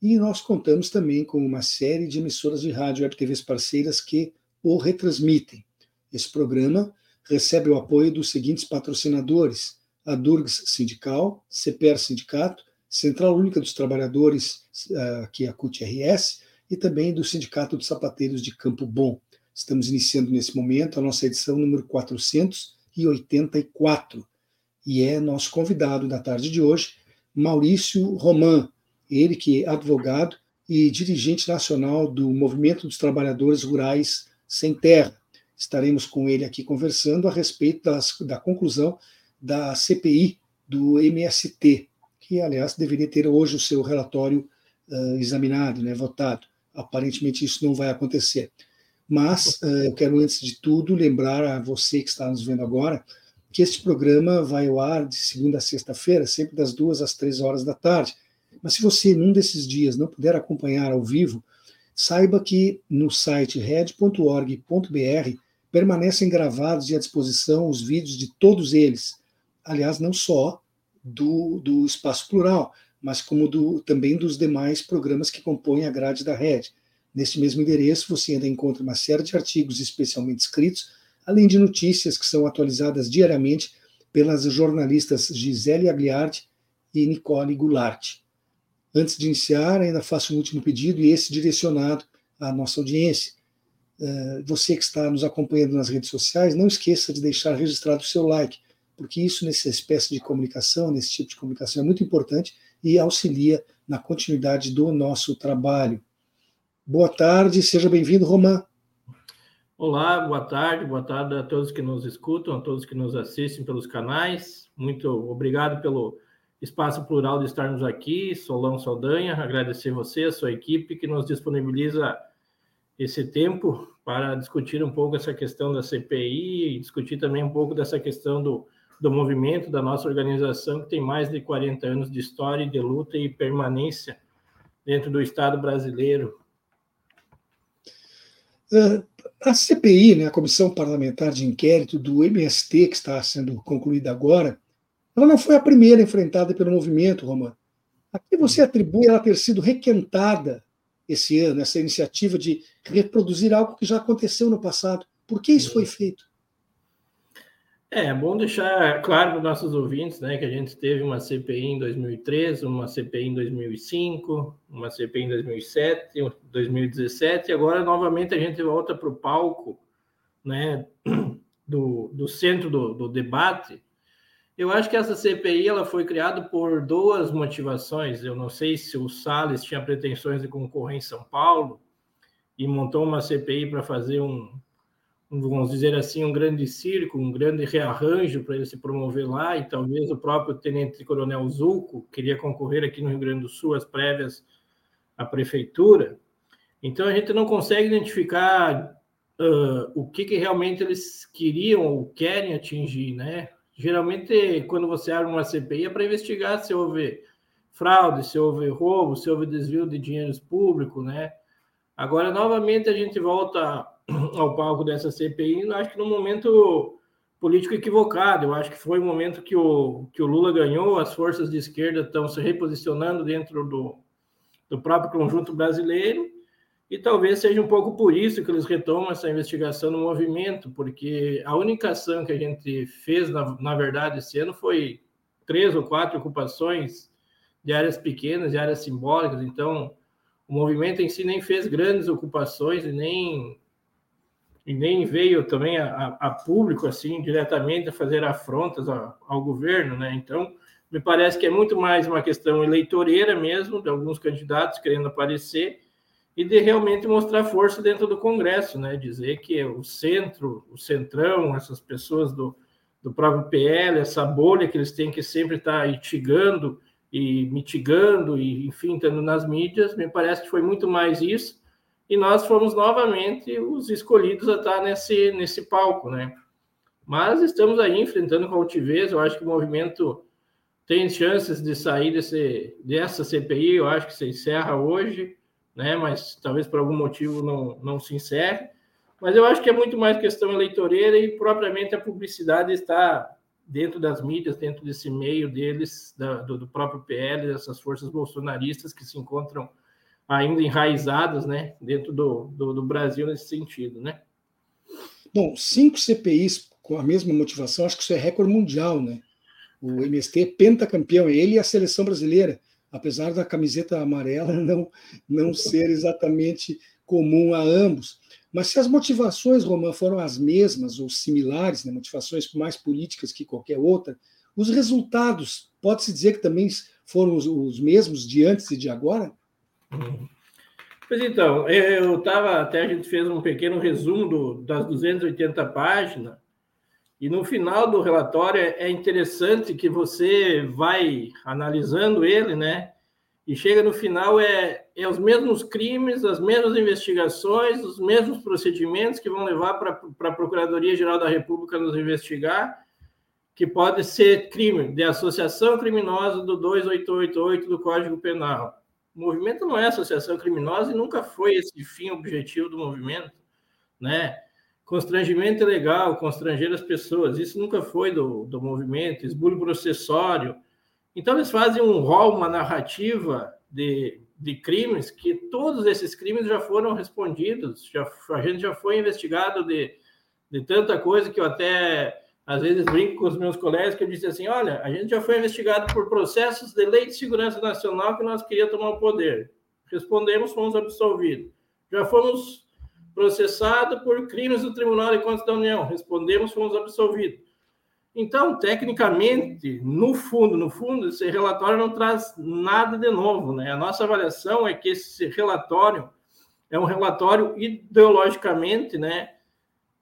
e nós contamos também com uma série de emissoras de rádio e TVs parceiras que o retransmitem. Esse programa recebe o apoio dos seguintes patrocinadores: a Durgs Sindical, CPR Sindicato, Central Única dos Trabalhadores, eh, que é a CUT-RS, e também do Sindicato dos Sapateiros de Campo Bom. Estamos iniciando nesse momento a nossa edição número 484 e é nosso convidado da tarde de hoje, Maurício Roman, ele que é advogado e dirigente nacional do Movimento dos Trabalhadores Rurais Sem Terra. Estaremos com ele aqui conversando a respeito das, da conclusão da CPI do MST, que, aliás, deveria ter hoje o seu relatório uh, examinado, né, votado. Aparentemente, isso não vai acontecer. Mas uh, eu quero, antes de tudo, lembrar a você que está nos vendo agora que este programa vai ao ar de segunda a sexta-feira, sempre das duas às três horas da tarde mas se você, num desses dias, não puder acompanhar ao vivo, saiba que no site red.org.br permanecem gravados e à disposição os vídeos de todos eles. Aliás, não só do, do Espaço Plural, mas como do, também dos demais programas que compõem a grade da rede. Neste mesmo endereço, você ainda encontra uma série de artigos especialmente escritos, além de notícias que são atualizadas diariamente pelas jornalistas Gisele Agliardi e Nicole Goulart. Antes de iniciar, ainda faço um último pedido, e esse direcionado à nossa audiência. Eh, você que está nos acompanhando nas redes sociais, não esqueça de deixar registrado o seu like, porque isso, nessa espécie de comunicação, nesse tipo de comunicação, é muito importante e auxilia na continuidade do nosso trabalho. Boa tarde, seja bem-vindo, Romã. Olá, boa tarde, boa tarde a todos que nos escutam, a todos que nos assistem pelos canais. Muito obrigado pelo espaço plural de estarmos aqui. Solão Saldanha, agradecer você, a sua equipe, que nos disponibiliza esse tempo para discutir um pouco essa questão da CPI e discutir também um pouco dessa questão do, do movimento da nossa organização, que tem mais de 40 anos de história, de luta e permanência dentro do Estado brasileiro. Uh, a CPI, né, a Comissão Parlamentar de Inquérito do MST, que está sendo concluída agora, ela não foi a primeira enfrentada pelo movimento, Romano. A que você atribui ela ter sido requentada esse ano, essa iniciativa de reproduzir algo que já aconteceu no passado? Por que isso foi feito? É, é bom deixar claro para os nossos ouvintes né, que a gente teve uma CPI em 2013, uma CPI em 2005, uma CPI em 2007, 2017, e agora novamente a gente volta para o palco né, do, do centro do, do debate, eu acho que essa CPI ela foi criada por duas motivações. Eu não sei se o Salles tinha pretensões de concorrer em São Paulo e montou uma CPI para fazer um, vamos dizer assim, um grande circo, um grande rearranjo para ele se promover lá, e talvez o próprio tenente-coronel Zulco queria concorrer aqui no Rio Grande do Sul, as prévias à prefeitura. Então a gente não consegue identificar uh, o que, que realmente eles queriam ou querem atingir, né? Geralmente, quando você abre uma CPI, é para investigar se houve fraude, se houve roubo, se houve desvio de dinheiros públicos, né? Agora, novamente, a gente volta ao palco dessa CPI, acho que no momento político equivocado. Eu acho que foi o momento que o, que o Lula ganhou, as forças de esquerda estão se reposicionando dentro do, do próprio conjunto brasileiro, e talvez seja um pouco por isso que eles retomam essa investigação no movimento, porque a única ação que a gente fez, na, na verdade, esse ano foi três ou quatro ocupações de áreas pequenas, de áreas simbólicas. Então, o movimento em si nem fez grandes ocupações e nem, e nem veio também a, a público, assim, diretamente a fazer afrontas ao, ao governo, né? Então, me parece que é muito mais uma questão eleitoreira mesmo, de alguns candidatos querendo aparecer, e de realmente mostrar força dentro do Congresso, né? Dizer que o centro, o centrão, essas pessoas do, do próprio PL, essa bolha que eles têm que sempre estar tá itigando e mitigando e, enfim, estando nas mídias, me parece que foi muito mais isso. e nós fomos novamente os escolhidos a estar nesse, nesse palco, né? Mas estamos aí enfrentando com altivez, eu acho que o movimento tem chances de sair desse, dessa CPI, eu acho que se encerra hoje, né? Mas talvez por algum motivo não, não se encerre. Mas eu acho que é muito mais questão eleitoreira e propriamente a publicidade está dentro das mídias, dentro desse meio deles, da, do, do, próprio PL, dessas forças bolsonaristas que se encontram ainda enraizadas né, dentro do, do, do Brasil nesse sentido. Né? Bom, cinco CPIs com a mesma motivação, acho que isso é recorde mundial, né? O MST é pentacampeão, ele e a seleção brasileira, apesar da camiseta amarela não, não ser exatamente comum a ambos. Mas se as motivações, Roman, foram as mesmas ou similares, né, motivações mais políticas que qualquer outra, os resultados, pode-se dizer que também foram os, os, mesmos de antes e de agora? Pois então, eu estava, até a gente fez um pequeno resumo do, das 280 páginas, e no final do relatório é interessante que você vai analisando ele, né? E chega no final é, é os mesmos crimes, as mesmas investigações, os mesmos procedimentos que vão levar para a Procuradoria-Geral da República nos investigar, que pode ser crime de associação criminosa do 2888 do Código Penal. O movimento não é associação criminosa e nunca foi esse fim objetivo do movimento, né? Constrangimento ilegal, constranger as pessoas, isso nunca foi do, do movimento, esbulho processório. Então, eles fazem um rol, uma narrativa de, de crimes, que todos esses crimes já foram respondidos, já, a gente já foi investigado de, de tanta coisa que eu até às vezes brinco com os meus colegas que eu disse assim, olha, a gente já foi investigado por processos de lei de segurança nacional que nós queríamos tomar o poder. Respondemos, fomos absolvidos. Já fomos processado por crimes do Tribunal de Contas da União. Respondemos, fomos absolvidos. Então, tecnicamente, no fundo, no fundo, esse relatório não traz nada de novo, né? A nossa avaliação é que esse relatório é um relatório ideologicamente, né,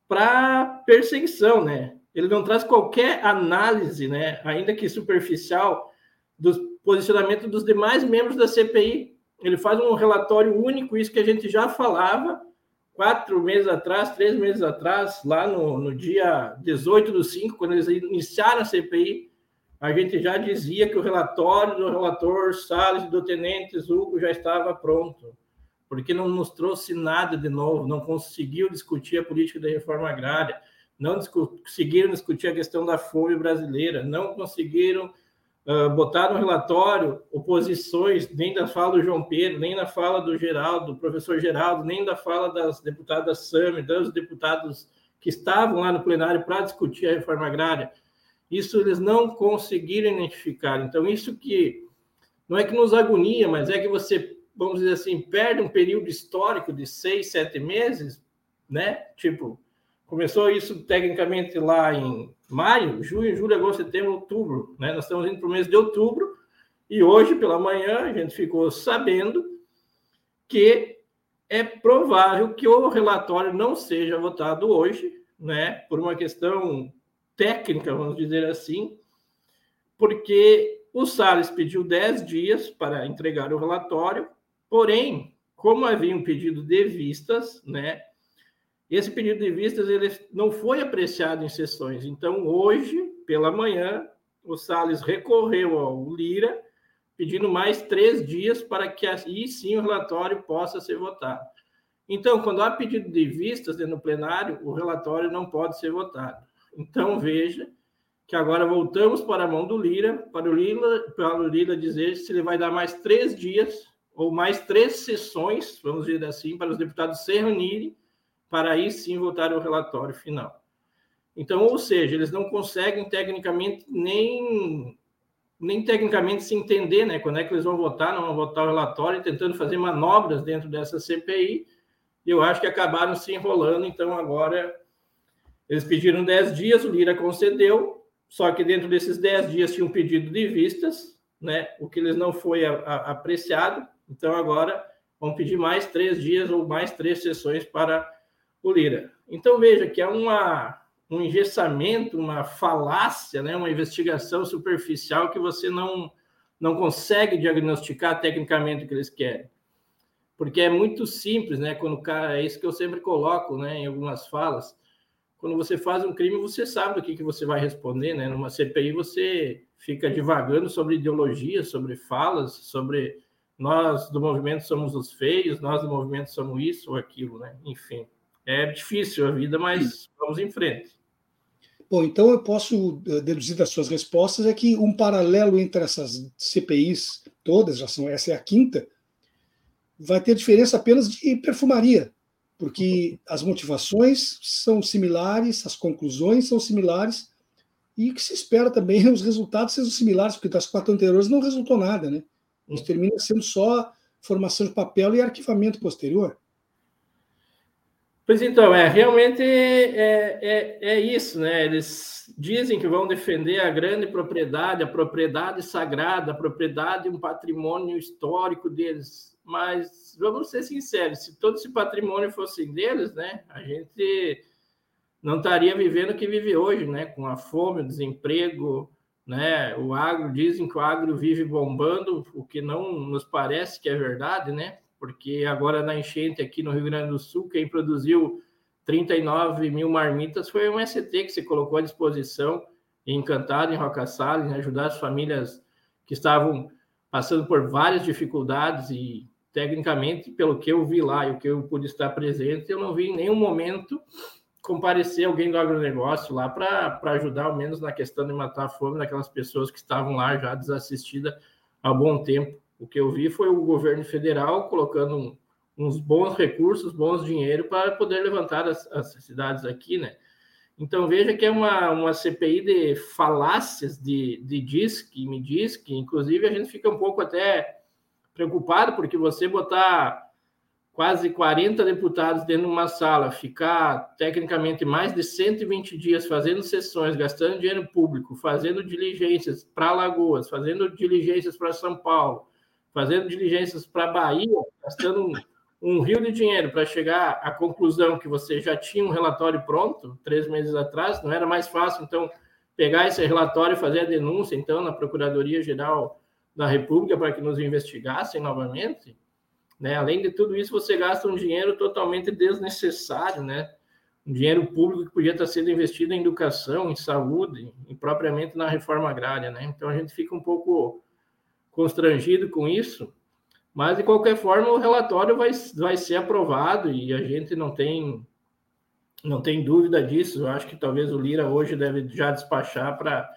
para perseguição, né? Ele não traz qualquer análise, né, ainda que superficial, do posicionamento dos demais membros da CPI. Ele faz um relatório único, isso que a gente já falava, quatro meses atrás, três meses atrás, lá no, no dia 18 do 5, quando eles iniciaram a CPI, a gente já dizia que o relatório do relator Salles e do tenente Hugo já estava pronto, porque não nos trouxe nada de novo, não conseguiu discutir a política da reforma agrária, não conseguiram discutir a questão da fome brasileira, não conseguiram uh, botar no relatório oposições, nem da fala do João Pedro, nem da fala do Geraldo, do professor Geraldo, nem da fala das deputadas Sami, dos deputados que estavam lá no plenário para discutir a reforma agrária. Isso eles não conseguiram identificar. Então, isso que não é que nos agonia, mas é que você, vamos dizer assim, perde um período histórico de seis, sete meses, né? Tipo, começou isso tecnicamente lá em maio, junho, julho, agosto, setembro, outubro. Né? Nós estamos indo para o mês de outubro e hoje, pela manhã, a gente ficou sabendo que é provável que o relatório não seja votado hoje, né? por uma questão técnica, vamos dizer assim, porque o Salles pediu 10 dias para entregar o relatório, porém, como havia um pedido de vistas, né? Esse pedido de vistas ele não foi apreciado em sessões. Então, hoje, pela manhã, o Salles recorreu ao Lira, pedindo mais três dias para que aí sim o relatório possa ser votado. Então, quando há pedido de vistas no plenário, o relatório não pode ser votado. Então, veja que agora voltamos para a mão do Lira, para o Lira, para o Lira dizer se ele vai dar mais três dias ou mais três sessões, vamos dizer assim, para os deputados se reunirem para aí sim votar o relatório final. Então, ou seja, eles não conseguem tecnicamente nem nem tecnicamente se entender, né? Quando é que eles vão votar, não vão votar o relatório, tentando fazer manobras dentro dessa CPI. Eu acho que acabaram se enrolando. Então, agora eles pediram 10 dias, o Lira concedeu, só que dentro desses 10 dias tinha um pedido de vistas, né? O que eles não foi a, a, apreciado. Então, agora vão pedir mais três dias ou mais três sessões para o Lira. Então veja que é uma, um engessamento, uma falácia, né? uma investigação superficial que você não, não consegue diagnosticar tecnicamente o que eles querem. porque é muito simples, né? Quando o cara, é isso que eu sempre coloco, né, em algumas falas. Quando você faz um crime, você sabe do que, que você vai responder, né? Numa CPI, você fica divagando sobre ideologia, sobre falas, sobre nós do movimento somos os feios, nós do movimento somos isso ou aquilo, né? Enfim, é difícil a vida, mas vamos em frente. Bom, então eu posso eh, deduzir das suas respostas é que um paralelo entre essas CPIs todas, já são essa é a quinta, vai ter diferença apenas de perfumaria, porque as motivações são similares, as conclusões são similares, e o que se espera também os resultados sejam similares, porque das quatro anteriores não resultou nada, né? Isso termina sendo só formação de papel e arquivamento posterior. Pois então, é realmente é, é, é isso, né? Eles dizem que vão defender a grande propriedade, a propriedade sagrada, a propriedade, um patrimônio histórico deles. Mas vamos ser sinceros, se todo esse patrimônio fosse deles, né? A gente não estaria vivendo o que vive hoje, né? Com a fome, o desemprego, né? O agro dizem que o agro vive bombando, o que não nos parece que é verdade, né? Porque agora na enchente aqui no Rio Grande do Sul, quem produziu 39 mil marmitas foi um ST que se colocou à disposição, encantado em Roca Salles, em ajudar as famílias que estavam passando por várias dificuldades e tecnicamente, pelo que eu vi lá e o que eu pude estar presente, eu não vi em nenhum momento comparecer alguém do agronegócio lá para ajudar, ao menos na questão de matar a fome daquelas pessoas que estavam lá já desassistidas há bom tempo. O que eu vi foi o governo federal colocando uns bons recursos, bons dinheiro para poder levantar as, as, cidades aqui, né? Então veja que é uma, uma CPI de falácias, de, de diz que me diz que, inclusive a gente fica um pouco até preocupado porque você botar quase 40 deputados dentro de uma sala, ficar tecnicamente mais de 120 dias fazendo sessões, gastando dinheiro público, fazendo diligências para Lagoas, fazendo diligências para São Paulo, fazendo diligências para a Bahia, gastando um, um rio de dinheiro para chegar à conclusão que você já tinha um relatório pronto três meses atrás, não era mais fácil, então, pegar esse relatório e fazer a denúncia, então, na Procuradoria-Geral da República para que nos investigassem novamente? Né? Além de tudo isso, você gasta um dinheiro totalmente desnecessário, né? um dinheiro público que podia estar sendo investido em educação, em saúde, e propriamente na reforma agrária. Né? Então, a gente fica um pouco constrangido com isso, mas de qualquer forma o relatório vai, vai ser aprovado e a gente não tem não tem dúvida disso. Eu acho que talvez o Lira hoje deve já despachar para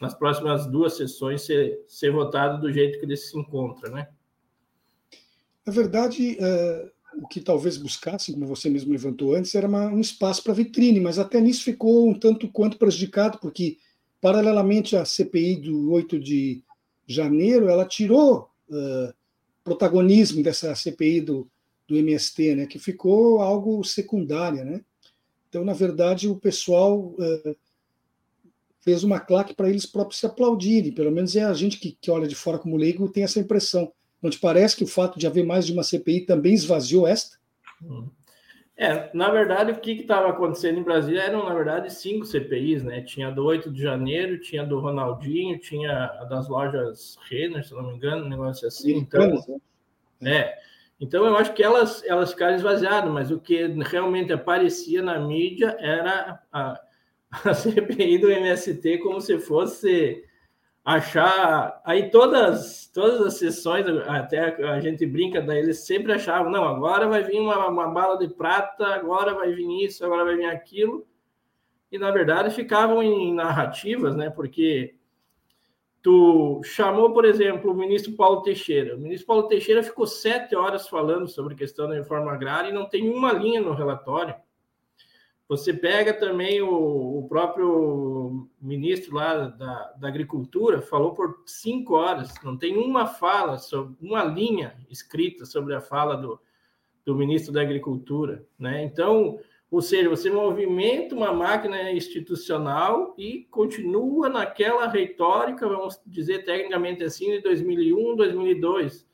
nas próximas duas sessões ser, ser votado do jeito que ele se encontra, né? Na verdade, é, o que talvez buscasse, como você mesmo levantou antes, era uma, um espaço para vitrine, mas até nisso ficou um tanto quanto prejudicado, porque, paralelamente à CPI do 8 de janeiro, ela tirou uh, protagonismo dessa CPI do, do MST, né, que ficou algo secundário. Né? Então, na verdade, o pessoal uh, fez uma claque para eles próprios se aplaudirem. Pelo menos é a gente que, que olha de fora como leigo tem essa impressão. Não te parece que o fato de haver mais de uma CPI também esvaziou esta? Hum. É, na verdade, o que estava acontecendo em Brasília eram, na verdade, cinco CPIs, né? Tinha do 8 de janeiro, tinha do Ronaldinho, tinha a das lojas Renner, se não me engano, um negócio assim. Então, né? é. Então, eu acho que elas, elas ficaram esvaziadas, mas o que realmente aparecia na mídia era a, a CPI do MST como se fosse achar aí todas todas as sessões até a gente brinca daí eles sempre achavam não agora vai vir uma, uma bala de prata agora vai vir isso agora vai vir aquilo. E na verdade ficavam em narrativas né porque tu chamou por exemplo o ministro Paulo Teixeira. O ministro Paulo Teixeira ficou sete horas falando sobre a questão da reforma agrária e não tem uma linha no relatório você pega também o, o próprio ministro lá da, da, Agricultura, falou por cinco horas, não tem uma fala, sobre, uma linha escrita sobre a fala do, do ministro da Agricultura. Né? Então, ou seja, você movimenta uma máquina institucional e continua naquela retórica, vamos dizer tecnicamente assim, de 2001, 2002,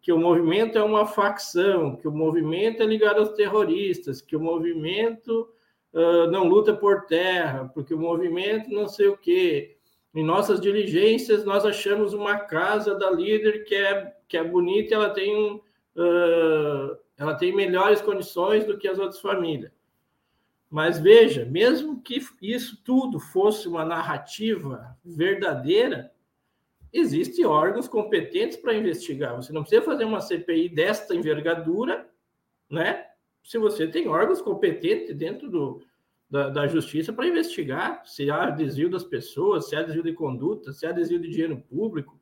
que o movimento é uma facção, que o movimento é ligado aos terroristas, que o movimento uh, não luta por terra, porque o movimento não sei o quê. Em nossas diligências, nós achamos uma casa da líder que é, que é bonita, ela tem um, uh, ela tem melhores condições do que as outras famílias. Mas veja, mesmo que isso tudo fosse uma narrativa verdadeira, existem órgãos competentes para investigar. Você não precisa fazer uma CPI desta envergadura, né? Se você tem órgãos competentes dentro do, da, da justiça para investigar se há desvio das pessoas, se há desvio de conduta, se há desvio de dinheiro público.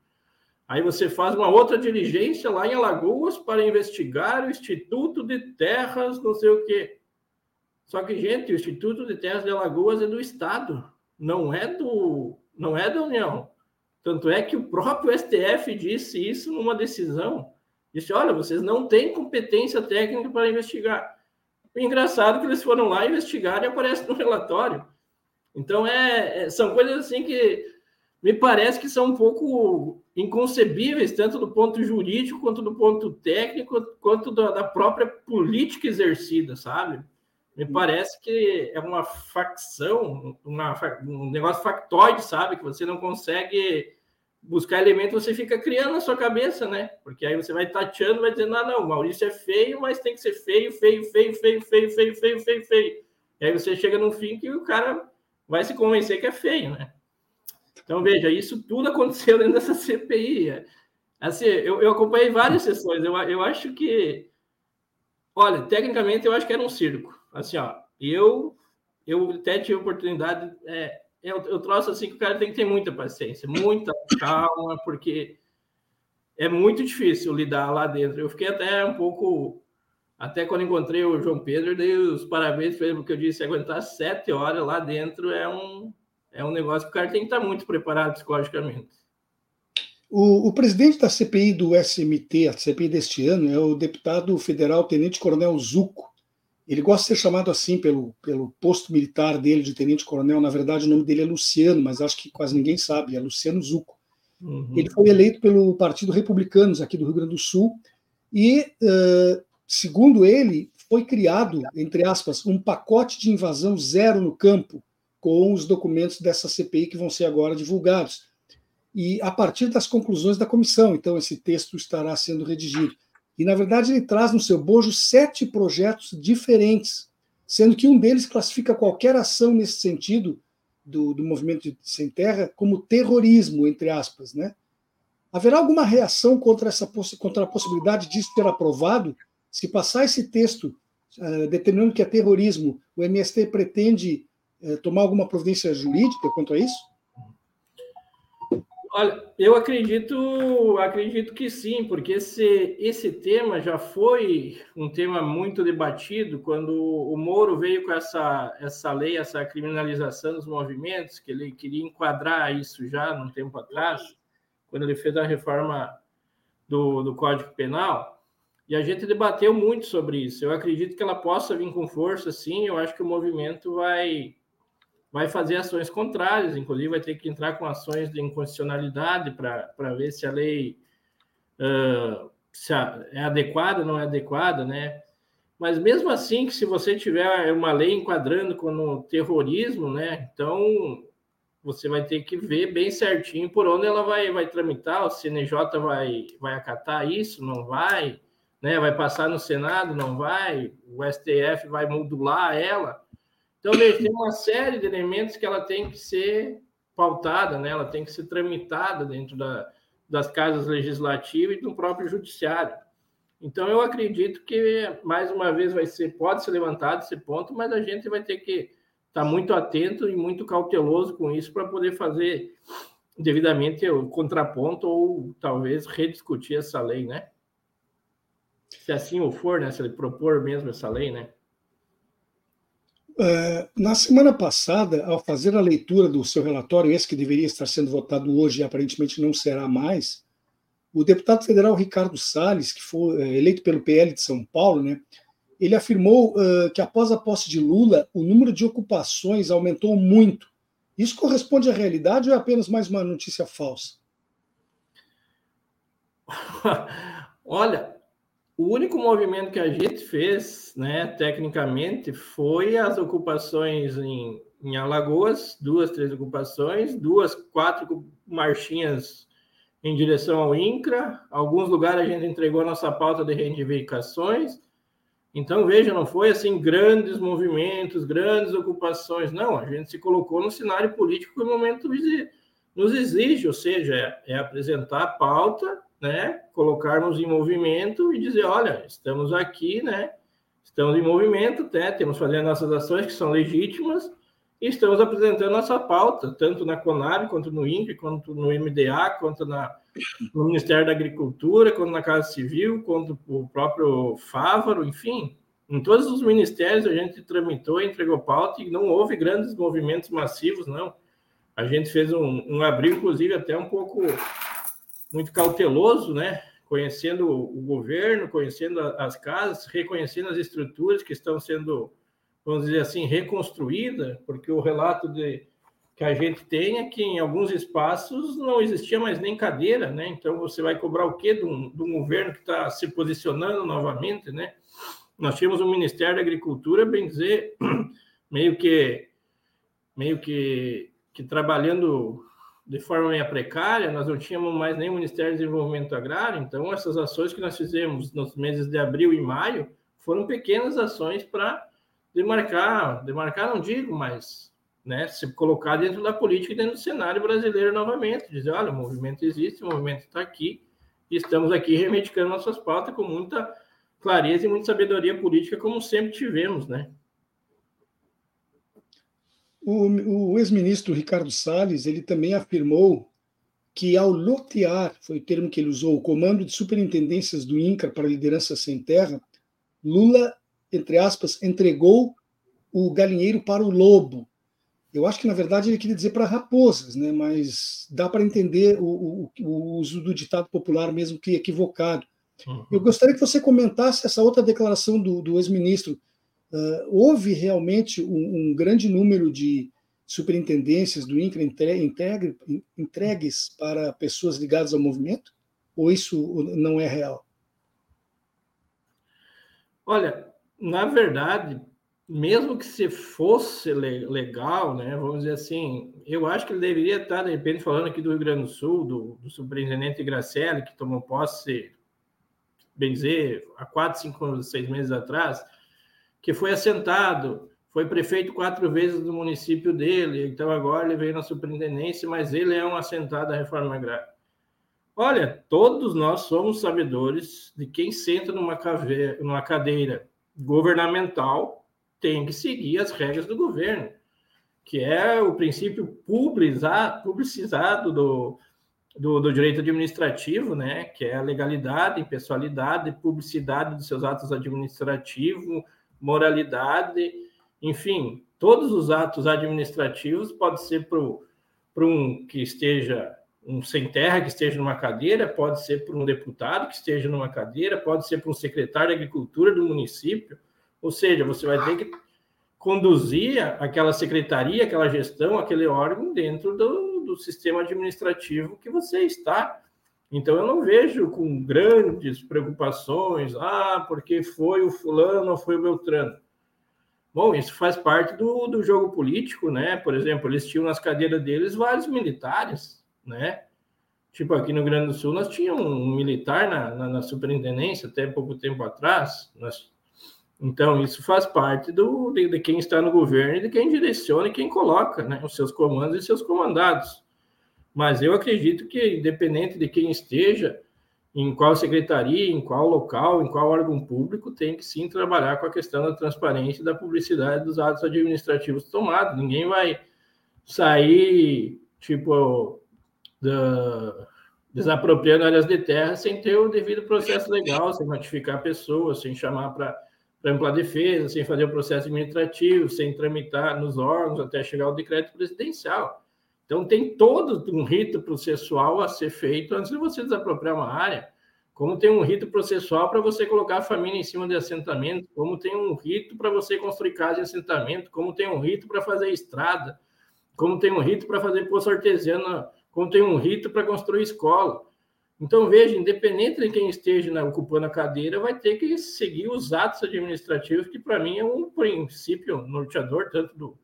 Aí você faz uma outra diligência lá em Alagoas para investigar o Instituto de Terras, não sei o quê. Só que, gente, o Instituto de Terras de Alagoas é do Estado, não é do, não é da União. Tanto é que o próprio STF disse isso numa decisão. Disse: olha, vocês não têm competência técnica para investigar. O engraçado é que eles foram lá investigar e aparece no relatório. Então, é, é, são coisas assim que me parece que são um pouco inconcebíveis, tanto do ponto jurídico, quanto do ponto técnico, quanto da, própria política exercida, sabe? Me parece que é uma facção, uma, um negócio factoide, sabe? Que você não consegue buscar elementos, você fica criando na sua cabeça, né? Porque aí você vai tateando, vai dizendo, ah, não, Maurício é feio, mas tem que ser feio, feio, feio, feio, feio, feio, feio, feio, feio. E aí você chega num fim que o cara vai se convencer que é feio, né? Então, veja, isso tudo aconteceu dentro dessa CPI. Assim, eu, eu acompanhei várias sessões, eu, eu acho que, olha, tecnicamente eu acho que era um circo assim, ó, eu, eu até tive oportunidade, é, eu, eu trouxe assim que o cara tem que ter muita paciência, muita calma, porque é muito difícil lidar lá dentro. Eu fiquei até um pouco, até quando encontrei o João Pedro, dei os parabéns para ele, porque eu disse, aguentar sete horas lá dentro é um, é um negócio que o cara tem que estar muito preparado psicologicamente. O, o, presidente da CPI do SMT, a CPI deste ano, é o deputado federal Tenente Coronel Zuco. Ele gosta de ser chamado assim pelo, pelo posto militar dele de tenente-coronel. Na verdade, o nome dele é Luciano, mas acho que quase ninguém sabe. É Luciano Zucco. Uhum. Ele foi eleito pelo Partido Republicanos aqui do Rio Grande do Sul e, uh, segundo ele, foi criado, entre aspas, um pacote de invasão zero no campo com os documentos dessa CPI que vão ser agora divulgados. E a partir das conclusões da comissão, então, esse texto estará sendo redigido. E, na verdade, ele traz no seu bojo sete projetos diferentes, sendo que um deles classifica qualquer ação nesse sentido do, do movimento sem terra como terrorismo, entre aspas. Né? Haverá alguma reação contra, essa, contra a possibilidade disso ser aprovado? Se passar esse texto uh, determinando que é terrorismo, o MST pretende uh, tomar alguma providência jurídica quanto a isso? Olha, eu acredito, acredito que sim, porque esse, esse tema já foi um tema muito debatido quando o Moro veio com essa, essa lei, essa criminalização dos movimentos, que ele queria enquadrar isso já num tempo atrás, quando ele fez a reforma do, do Código Penal, e a gente debateu muito sobre isso. Eu acredito que ela possa vir com força, sim, eu acho que o movimento vai vai fazer ações contrárias, inclusive vai ter que entrar com ações de inconstitucionalidade para ver se a lei uh, se é adequada ou não é adequada, né? Mas mesmo assim, que se você tiver uma lei enquadrando como terrorismo, né? Então você vai ter que ver bem certinho por onde ela vai, vai tramitar, o CNJ vai, vai acatar isso, não vai, né? Vai passar no Senado, não vai, o STF vai modular ela. Então, tem uma série de elementos que ela tem que ser pautada, né? ela tem que ser tramitada dentro da, das casas legislativas e do próprio judiciário. Então, eu acredito que, mais uma vez, vai ser, pode ser levantado esse ponto, mas a gente vai ter que estar muito atento e muito cauteloso com isso para poder fazer devidamente o contraponto ou talvez rediscutir essa lei, né? Se assim o for, né? Se ele propor mesmo essa lei, né? É, na semana passada, ao fazer a leitura do seu relatório, esse que deveria estar sendo votado hoje e aparentemente não será mais, o deputado federal Ricardo Salles, que foi é, eleito pelo PL de São Paulo, né, ele afirmou uh, que após a posse de Lula, o número de ocupações aumentou muito. Isso corresponde à realidade ou é apenas mais uma notícia falsa? Olha, o único movimento que a gente fez, né, tecnicamente, foi as ocupações em, em Alagoas, duas, três ocupações, duas, quatro marchinhas em direção ao INCRA, alguns lugares a gente entregou nossa pauta de reivindicações. Então, veja, não foi assim grandes movimentos, grandes ocupações, não. A gente se colocou no cenário político que o momento nos exige, ou seja, é, é apresentar a pauta, né, colocarmos em movimento e dizer, olha, estamos aqui, né, estamos em movimento, né, temos fazendo nossas ações que são legítimas, e estamos apresentando nossa pauta, tanto na Conab, quanto no INPE, quanto no MDA, quanto na, no Ministério da Agricultura, quanto na Casa Civil, quanto o próprio Fávaro, enfim. Em todos os ministérios a gente tramitou, entregou pauta e não houve grandes movimentos massivos, não. A gente fez um, um abril, inclusive, até um pouco muito cauteloso, né? Conhecendo o governo, conhecendo as casas, reconhecendo as estruturas que estão sendo vamos dizer assim, reconstruída, porque o relato de, que a gente tem é que em alguns espaços não existia mais nem cadeira, né? Então você vai cobrar o quê de um, de um governo que está se posicionando novamente, né? Nós tínhamos um Ministério da Agricultura, bem dizer, meio que meio que, que trabalhando de forma meio precária, nós não tínhamos mais nem Ministério do Desenvolvimento Agrário, então essas ações que nós fizemos nos meses de abril e maio foram pequenas ações para demarcar, demarcar não digo, mas né, se colocar dentro da política e dentro do cenário brasileiro novamente, dizer, olha, o movimento existe, o movimento está aqui, e estamos aqui reivindicando nossas pautas com muita clareza e muita sabedoria política, como sempre tivemos, né? O, o ex-ministro Ricardo Salles, ele também afirmou que ao lotear, foi o termo que ele usou, o comando de superintendências do INCRA para liderança sem terra, Lula entre aspas, entregou o galinheiro para o lobo. Eu acho que, na verdade, ele queria dizer para raposas, né? mas dá para entender o, o, o, uso do ditado popular, mesmo que equivocado. Uhum. Eu gostaria que você comentasse essa outra declaração do, do ex-ministro. Uh, houve realmente um, um, grande número de superintendências do INCRA entregue, entregues para pessoas ligadas ao movimento? Ou isso não é real? Olha, na verdade, mesmo que se fosse legal, né, vamos dizer assim, eu acho que ele deveria estar, de repente, falando aqui do Rio Grande do Sul, do, do superintendente Gracelli, que tomou posse, bem dizer, há quatro, cinco, seis meses atrás, que foi assentado, foi prefeito quatro vezes do município dele, então agora ele veio na superintendência, mas ele é um assentado da reforma agrária. Olha, todos nós somos sabedores de quem senta numa, caveira, numa cadeira governamental tem que seguir as regras do governo, que é o princípio publicizado do, do, do, direito administrativo, né, que é a legalidade, impessoalidade, publicidade dos seus atos administrativos, moralidade, enfim, todos os atos administrativos pode ser para um que esteja um sem terra que esteja numa cadeira, pode ser por um deputado que esteja numa cadeira, pode ser por um secretário de agricultura do município. Ou seja, você vai ter que conduzir aquela secretaria, aquela gestão, aquele órgão dentro do, do sistema administrativo que você está. Então, eu não vejo com grandes preocupações, ah, porque foi o fulano ou foi o Beltrano. Bom, isso faz parte do, do jogo político, né? Por exemplo, eles tinham nas cadeiras deles vários militares, né? Tipo, aqui no Rio Grande do Sul, nós tínhamos um militar na, na, na superintendência até pouco tempo atrás. Nós... Então, isso faz parte do, de, de, quem está no governo e de quem direciona e quem coloca né, os seus comandos e seus comandados. Mas eu acredito que, independente de quem esteja, em qual secretaria, em qual local, em qual órgão público, tem que sim trabalhar com a questão da transparência e da publicidade dos atos administrativos tomados. Ninguém vai sair, tipo, da, desapropriando áreas de terra sem ter o devido processo legal, sem notificar pessoas, sem chamar para ampla defesa, sem fazer o processo administrativo, sem tramitar nos órgãos até chegar ao decreto presidencial. Então, tem todo um rito processual a ser feito antes de você desapropriar uma área, como tem um rito processual para você colocar a família em cima de assentamento, como tem um rito para você construir casa de assentamento, como tem um rito para fazer estrada, como tem um rito para fazer poço artesiano como tem um rito para construir escola. Então, veja, independente de quem esteja né, ocupando a cadeira, vai ter que seguir os atos administrativos, que para mim é um princípio norteador, tanto do,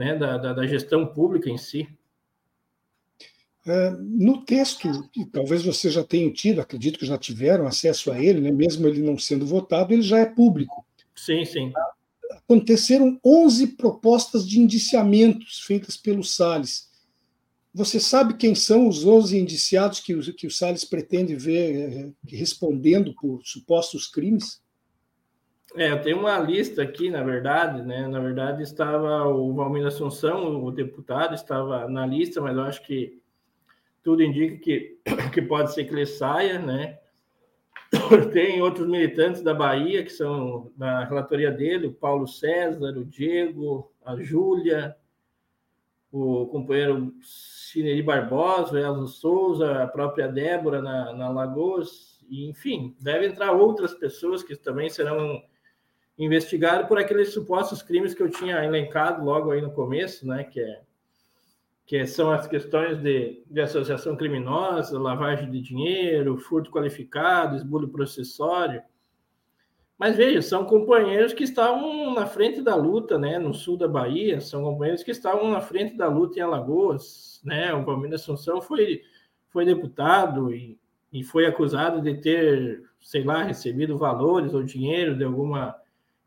né, da, da, da, gestão pública em si. É, no texto, que talvez você já tenha tido, acredito que já tiveram acesso a ele, né? mesmo ele não sendo votado, ele já é público. Sim, sim. Aconteceram 11 propostas de indiciamentos feitas pelo Salles. Você sabe quem são os 11 indiciados que o, que o Salles pretende ver é, respondendo por supostos crimes? É, eu tenho uma lista aqui, na verdade, né? Na verdade, estava o Valmir Assunção, o deputado, estava na lista, mas eu acho que tudo indica que, que pode ser que ele saia, né? Tem outros militantes da Bahia que são na relatoria dele, o Paulo César, o Diego, a Júlia, o companheiro Cineri Barbosa, o Elzo Souza, a própria Débora na, na Lagoas, e, enfim, deve entrar outras pessoas que também serão investigadas por aqueles supostos crimes que eu tinha elencado logo aí no começo, né, que é que são as questões de, de associação criminosa, lavagem de dinheiro, furto qualificado, esbulho processório. Mas veja, são companheiros que estavam na frente da luta, né, no sul da Bahia, são companheiros que estavam na frente da luta em Alagoas, né? O Palmeiras Assunção foi foi deputado e, e foi acusado de ter, sei lá, recebido valores ou dinheiro de alguma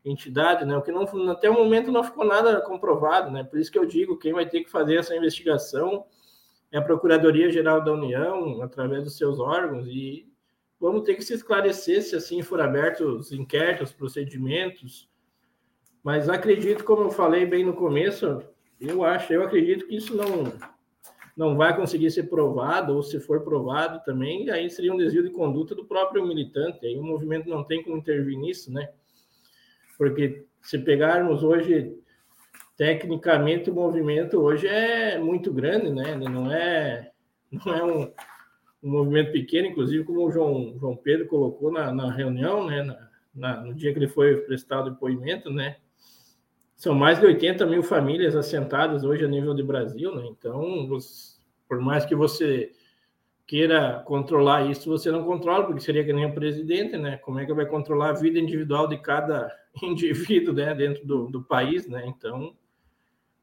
entidade, né? O que não até o momento não ficou nada comprovado, né? Por isso que eu digo, quem vai ter que fazer essa investigação é a Procuradoria Geral da União, através dos seus órgãos e vamos ter que se esclarecer se assim for abertos inquéritos, procedimentos. Mas acredito, como eu falei bem no começo, eu acho, eu acredito que isso não não vai conseguir ser provado, ou se for provado também, aí seria um desvio de conduta do próprio militante, aí o movimento não tem como intervir nisso, né? Porque se pegarmos hoje, tecnicamente, o movimento hoje é muito grande, né? Não é, não é um, um movimento pequeno, inclusive, como o João, João Pedro colocou na, na reunião, né? Na, na, no dia que ele foi prestar o depoimento, né? São mais de 80 mil famílias assentadas hoje a nível de Brasil, né? Então, por mais que você queira controlar isso, você não controla, porque seria que nem o presidente, né? Como é que vai controlar a vida individual de cada indivíduo né, dentro do, do país, né? Então,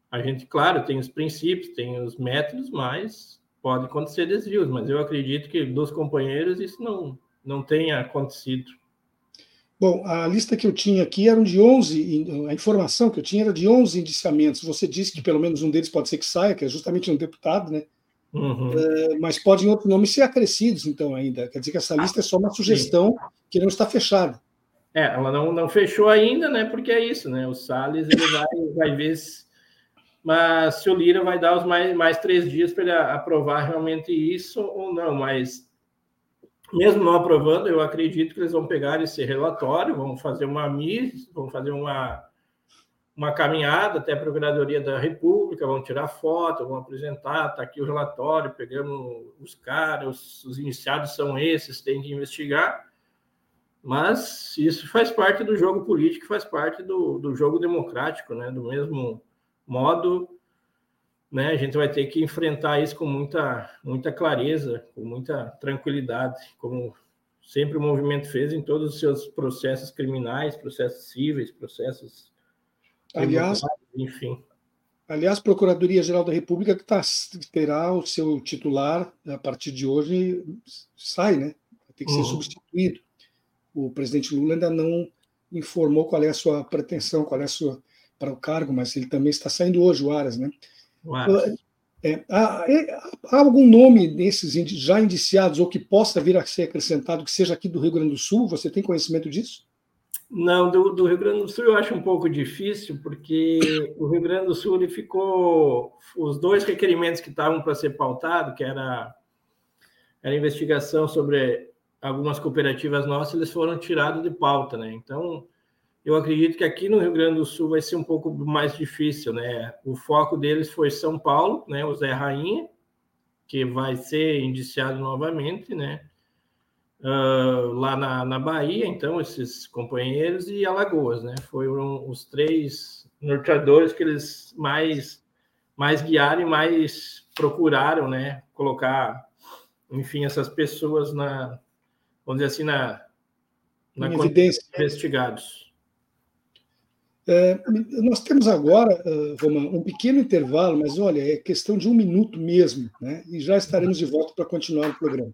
a gente, claro, tem os princípios, tem os métodos, mas pode acontecer desvios, mas eu acredito que dos companheiros isso não, não tenha acontecido. Bom, a lista que eu tinha aqui eram de 11, a informação que eu tinha era de 11 indiciamentos. Você disse que pelo menos um deles pode ser que saia, que é justamente um deputado, né? Uhum. É, mas podem outros nomes ser acrescidos, então, ainda. Quer dizer que essa lista é só uma sugestão Sim. que não está fechada. É, ela não, não fechou ainda, né? Porque é isso, né? O Salles ele vai, vai ver se, mas se o Lira vai dar os mais, mais três dias para ele aprovar realmente isso ou não. Mas mesmo não aprovando, eu acredito que eles vão pegar esse relatório, vão fazer uma MIS, vão fazer uma, uma caminhada até a Procuradoria da República, vão tirar foto, vão apresentar, está aqui o relatório, pegamos os caras, os iniciados são esses, tem que investigar mas isso faz parte do jogo político, faz parte do, do jogo democrático, né? Do mesmo modo, né? A gente vai ter que enfrentar isso com muita, muita clareza, com muita tranquilidade, como sempre o movimento fez em todos os seus processos criminais, processos cíveis, processos. Aliás, enfim. Aliás, Procuradoria-Geral da República que tá, terá o seu titular a partir de hoje sai, né? Ter que ser uhum. substituído o presidente Lula ainda não informou qual é a sua pretensão, qual é a sua para o cargo, mas ele também está saindo hoje, o Aras, né? O Aras. É, há, é, há, algum nome desses já indiciados ou que possa vir a ser acrescentado que seja aqui do Rio Grande do Sul? Você tem conhecimento disso? Não, do, do, Rio Grande do Sul eu acho um pouco difícil, porque o Rio Grande do Sul ele ficou. Os dois requerimentos que estavam para ser pautado, que era, era a investigação sobre algumas cooperativas nossas eles foram tirados de pauta, né? Então, eu acredito que aqui no Rio Grande do Sul vai ser um pouco mais difícil, né? O foco deles foi São Paulo, né? O Zé Rainha, que vai ser indiciado novamente, né? Uh, lá na, na Bahia, então, esses companheiros e Alagoas, né? Foram os três norteadores que eles mais, mais guiaram e mais procuraram, né? Colocar, enfim, essas pessoas na, vamos dizer assim, na, na evidência. investigados. É, nós temos agora, uh, Roman, um pequeno intervalo, mas olha, é questão de um minuto mesmo, né? E já estaremos de volta para continuar o programa.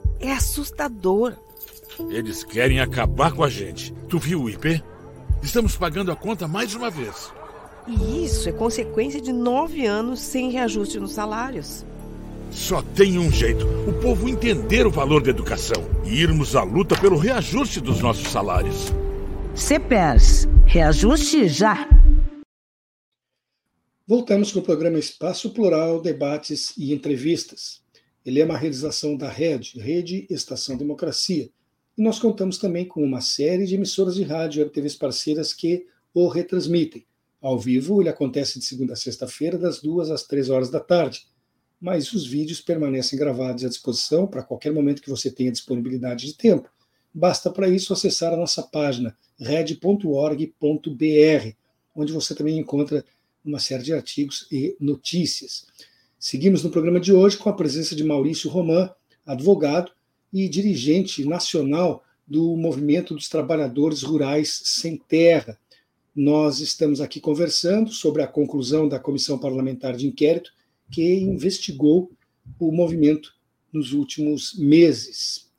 É assustador. Eles querem acabar com a gente. Tu viu o IP? Estamos pagando a conta mais uma vez. E isso é consequência de nove anos sem reajuste nos salários. Só tem um jeito: o povo entender o valor da educação e irmos à luta pelo reajuste dos nossos salários. CPERS, reajuste já! Voltamos com o programa Espaço Plural, debates e entrevistas. Ele é uma realização da Rede, Rede Estação Democracia e nós contamos também com uma série de emissoras de rádio e TVs parceiras que o retransmitem. Ao vivo, ele acontece de segunda a sexta-feira, das duas às três horas da tarde. Mas os vídeos permanecem gravados à disposição para qualquer momento que você tenha disponibilidade de tempo. Basta para isso acessar a nossa página red.org.br, onde você também encontra uma série de artigos e notícias. Seguimos no programa de hoje com a presença de Maurício Roman, advogado, e dirigente nacional do Movimento dos Trabalhadores Rurais Sem Terra. Nós estamos aqui conversando sobre a conclusão da Comissão Parlamentar de Inquérito que investigou o movimento nos últimos meses.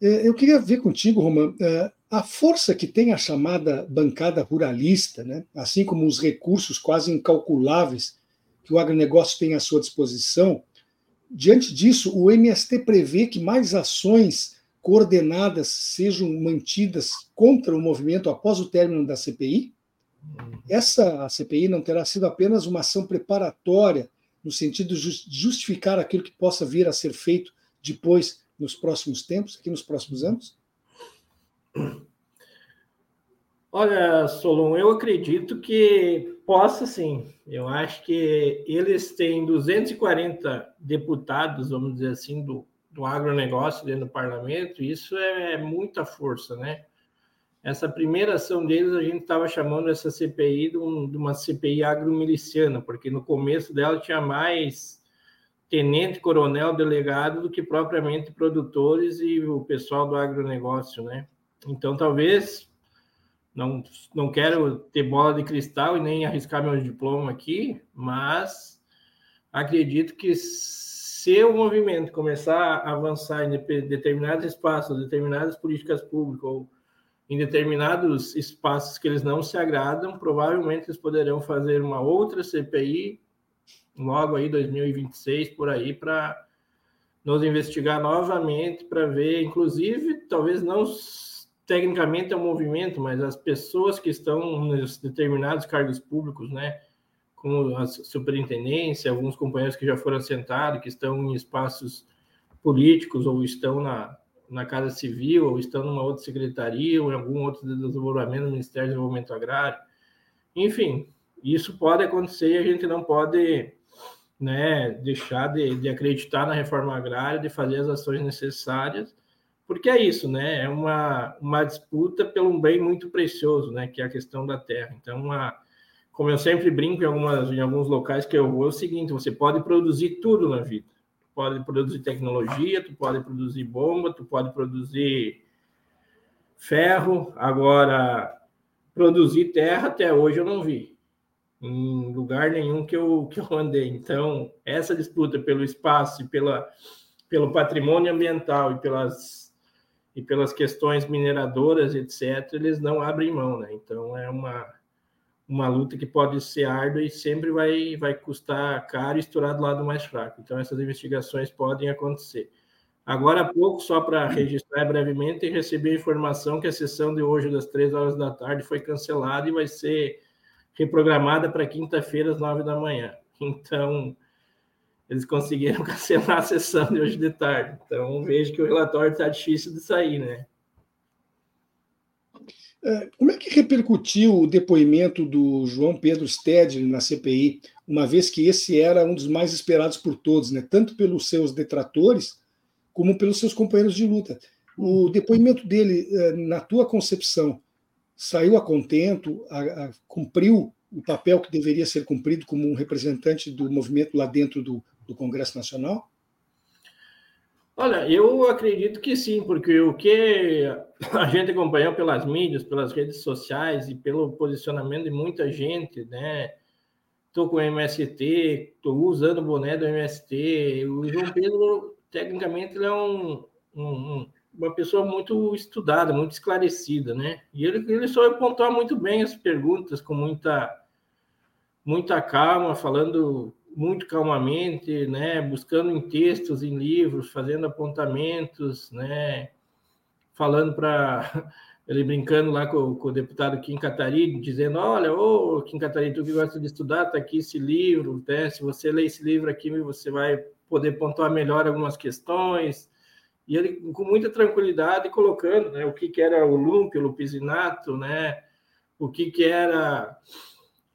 É, eu queria ver contigo, Roman, é, a força que tem a chamada bancada ruralista, né, assim como os recursos quase incalculáveis que o agronegócio tem à sua disposição, Diante disso, o MST prevê que mais ações coordenadas sejam mantidas contra o movimento após o término da CPI? Essa CPI não terá sido apenas uma ação preparatória, no sentido de justificar aquilo que possa vir a ser feito depois, nos próximos tempos, aqui nos próximos anos? Olha, Solon, eu acredito que possa sim. Eu acho que eles têm 240 deputados, vamos dizer assim, do, do agronegócio dentro do parlamento, e isso é, é muita força, né? Essa primeira ação deles, a gente estava chamando essa CPI de, um, de uma CPI agromiliciana, porque no começo dela tinha mais tenente, coronel, delegado do que propriamente produtores e o pessoal do agronegócio, né? Então, talvez não, não quero ter bola de cristal e nem arriscar meu diploma aqui, mas acredito que se o movimento começar a avançar em determinados espaços, determinadas políticas públicas, ou em determinados espaços que eles não se agradam, provavelmente eles poderão fazer uma outra CPI logo aí 2026 por aí para nos investigar novamente para ver, inclusive, talvez não tecnicamente é um movimento, mas as pessoas que estão nos determinados cargos públicos, né, como a superintendência, alguns companheiros que já foram assentados, que estão em espaços políticos ou estão na, na Casa Civil, ou estão numa outra secretaria, ou em algum outro desenvolvimento do Ministério do Desenvolvimento Agrário. Enfim, isso pode acontecer e a gente não pode né, deixar de, de acreditar na reforma agrária, de fazer as ações necessárias porque é isso, né? É uma, uma disputa pelo um bem muito precioso, né? Que é a questão da terra. Então, como eu sempre brinco em, algumas, em alguns locais que eu vou, é o seguinte: você pode produzir tudo na vida. Tu pode produzir tecnologia, tu pode produzir bomba, tu pode produzir ferro. Agora, produzir terra até hoje eu não vi em lugar nenhum que eu, que eu andei. Então, essa disputa pelo espaço e pela, pelo patrimônio ambiental e pelas e pelas questões mineradoras, etc., eles não abrem mão, né? Então é uma, uma luta que pode ser árdua e sempre vai, vai custar caro e estourar do lado mais fraco. Então essas investigações podem acontecer. Agora há pouco, só para registrar brevemente, recebi a informação que a sessão de hoje, das três horas da tarde, foi cancelada e vai ser reprogramada para quinta-feira, às nove da manhã. Então, eles conseguiram cancelar a sessão de hoje de tarde. Então, vejo que o relatório está difícil de sair, né? É, como é que repercutiu o depoimento do João Pedro Stedley na CPI, uma vez que esse era um dos mais esperados por todos, né? tanto pelos seus detratores como pelos seus companheiros de luta? O depoimento dele, é, na tua concepção, saiu a contento, a, a, cumpriu o papel que deveria ser cumprido como um representante do movimento lá dentro do, do Congresso Nacional? Olha, eu acredito que sim, porque o que a gente acompanhou pelas mídias, pelas redes sociais e pelo posicionamento de muita gente, né? Estou com o MST, estou usando o boné do MST. O João Pedro, tecnicamente, ele é um, um, uma pessoa muito estudada, muito esclarecida, né? E ele, ele soube pontuar muito bem as perguntas, com muita, muita calma, falando muito calmamente, né, buscando em textos, em livros, fazendo apontamentos, né, falando para ele brincando lá com, com, o deputado Kim Catarino, dizendo, olha, ô Kim Catarino, tu que gosta de estudar, tá aqui esse livro, né, se você ler esse livro aqui, você vai poder pontuar melhor algumas questões, e ele com muita tranquilidade colocando, né, o que que era o lúmpio, o lupizinato, né, o que que era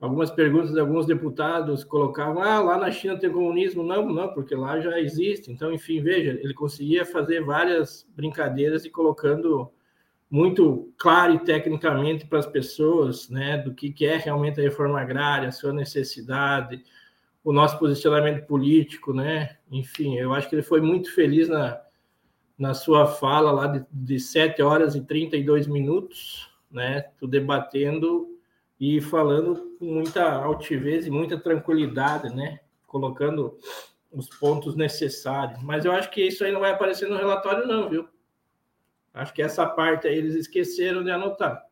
algumas perguntas de alguns deputados colocavam, ah, lá na China tem comunismo. Não, não, porque lá já existe. Então, enfim, veja, ele conseguia fazer várias brincadeiras e colocando muito claro e tecnicamente para as pessoas, né, do que, que é realmente a reforma agrária, a sua necessidade, o nosso posicionamento político, né, enfim, eu acho que ele foi muito feliz na, na sua fala lá de, de 7 horas e 32 minutos, né, tu debatendo e falando com muita altivez e muita tranquilidade, né? Colocando os pontos necessários. Mas eu acho que isso aí não vai aparecer no relatório, não, viu? Acho que essa parte aí eles esqueceram de anotar.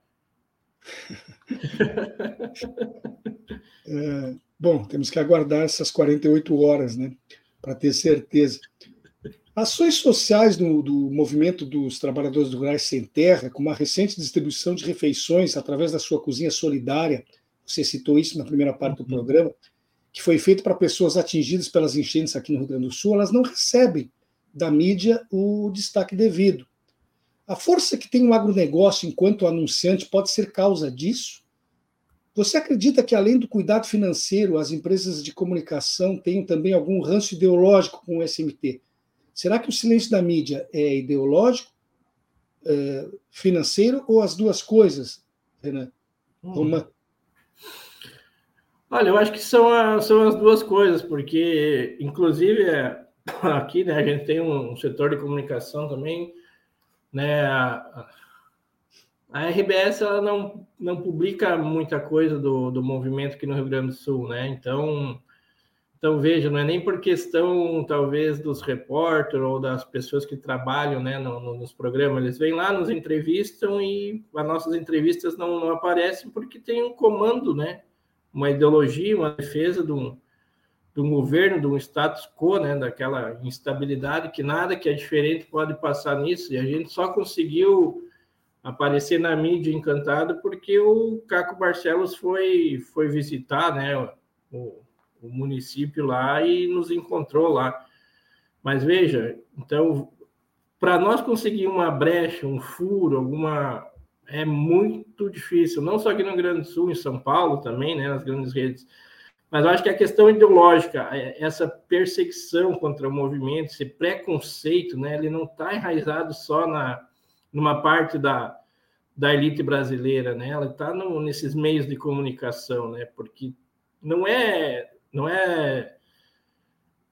é, bom, temos que aguardar essas 48 horas, né? Para ter certeza. Ações sociais do, do movimento dos trabalhadores rurais sem terra, como a recente distribuição de refeições através da sua cozinha solidária, você citou isso na primeira parte do uhum. programa, que foi feito para pessoas atingidas pelas enchentes aqui no Rio Grande do Sul, elas não recebem da mídia o destaque devido. A força que tem o agronegócio enquanto anunciante pode ser causa disso? Você acredita que, além do cuidado financeiro, as empresas de comunicação têm também algum ranço ideológico com o SMT? Será que o silêncio da mídia é ideológico, é, financeiro ou as duas coisas, Renan? Hum. Olha, eu acho que são, a, são as duas coisas, porque, inclusive, é, aqui né, a gente tem um, setor de comunicação também, né? A, a RBS ela não, não publica muita coisa do, do movimento aqui no Rio Grande do Sul, né? Então, então, veja, não é nem por questão, talvez, dos repórteres ou das pessoas que trabalham né, no, no, nos programas. Eles vêm lá, nos entrevistam e as nossas entrevistas não, não aparecem porque tem um comando, né? Uma ideologia, uma defesa de um, de um governo, de um status quo, né? Daquela instabilidade que nada que é diferente pode passar nisso. E a gente só conseguiu aparecer na mídia encantado porque o Caco Barcelos foi, foi visitar, né? O, o município lá e nos encontrou lá. Mas veja, então, para nós conseguir uma brecha, um furo, alguma. É muito difícil, não só aqui no Rio Grande do Sul, em São Paulo também, né, nas grandes redes. Mas eu acho que a questão ideológica, é, essa perseguição contra o movimento, esse preconceito, né, ele não está enraizado só na, numa parte da, da elite brasileira, né? Ela está nesses meios de comunicação, né? Porque não é não é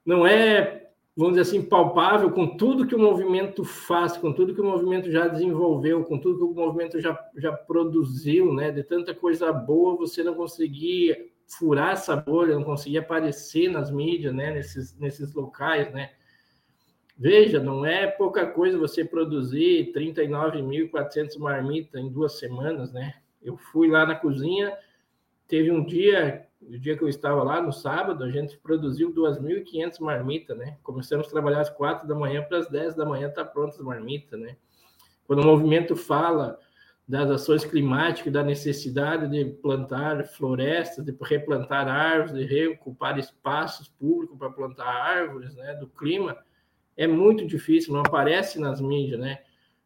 não é vamos dizer assim palpável com tudo que o movimento faz, com tudo que o movimento já desenvolveu, com tudo que o movimento já, já produziu, né? De tanta coisa boa, você não conseguir furar essa bolha, não conseguir aparecer nas mídias, né? Nesses nesses locais, né? Veja, não é pouca coisa você produzir 39.400 marmitas em duas semanas, né? Eu fui lá na cozinha, teve um dia o dia que eu estava lá, no sábado, a gente produziu 2.500 marmitas, né? Começamos a trabalhar às 4 da manhã para as 10 da manhã tá prontas as marmitas, né? Quando o movimento fala das ações climáticas, da necessidade de plantar florestas, de replantar árvores, de reocupar espaços públicos para plantar árvores, né? Do clima, é muito difícil, não aparece nas mídias, né?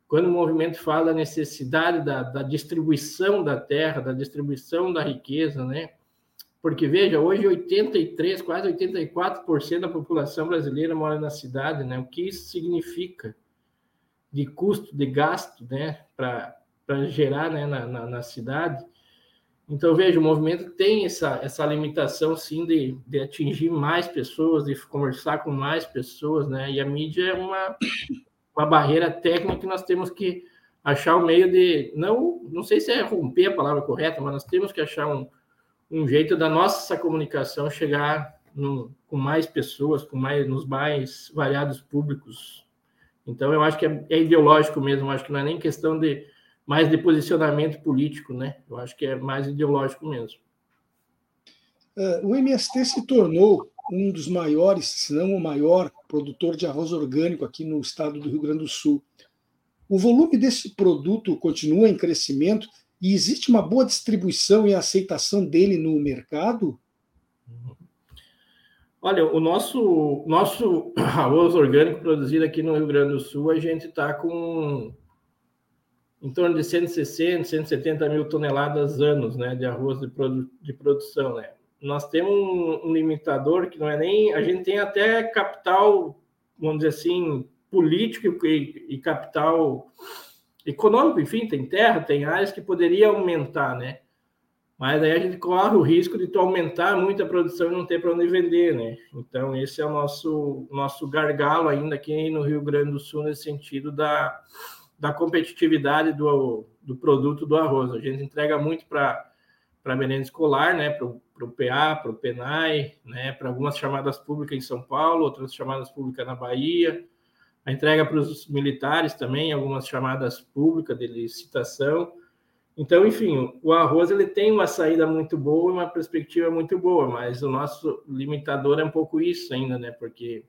quando o movimento fala da necessidade da, da distribuição da terra, da distribuição da riqueza, né? Porque, veja, hoje 83, quase 84% da população brasileira mora na cidade, né? O que isso significa de custo, de gasto, né? Para gerar né? Na, na, na, cidade. Então, veja, o movimento tem essa, essa limitação, sim, de, de atingir mais pessoas, de conversar com mais pessoas, né? E a mídia é uma, uma barreira técnica que nós temos que achar um meio de... Não, não sei se é romper a palavra correta, mas nós temos que achar um um jeito da nossa comunicação chegar no, com mais pessoas, com mais nos mais variados públicos. Então, eu acho que é, é ideológico mesmo, acho que não é nem questão de mais de posicionamento político, né? Eu acho que é mais ideológico mesmo. Uh, o MST se tornou um dos maiores, se não o maior, produtor de arroz orgânico aqui no estado do Rio Grande do Sul. O volume desse produto continua em crescimento e existe uma boa distribuição e aceitação dele no mercado? Olha, o nosso, nosso arroz orgânico produzido aqui no Rio Grande do Sul, a gente está com em torno de 160, 170 mil toneladas anos né, de arroz de, produ de produção. Né? Nós temos um, um, limitador que não é nem. A gente tem até capital, vamos dizer assim, político e, e capital econômico, enfim, tem terra, tem áreas que poderia aumentar, né? Mas aí a gente corre o risco de tu aumentar muito a produção e não ter para onde vender, né? Então, esse é o nosso, nosso gargalo ainda aqui no Rio Grande do Sul, nesse sentido da, da competitividade do, do produto do arroz. A gente entrega muito para a merenda escolar, né? Para o PA, para o PENAI, né? Para algumas chamadas públicas em São Paulo, outras chamadas públicas na Bahia, a entrega para os militares também, algumas chamadas públicas de licitação. Então, enfim, o arroz ele tem uma saída muito boa, uma perspectiva muito boa, mas o nosso limitador é um pouco isso ainda, né? Porque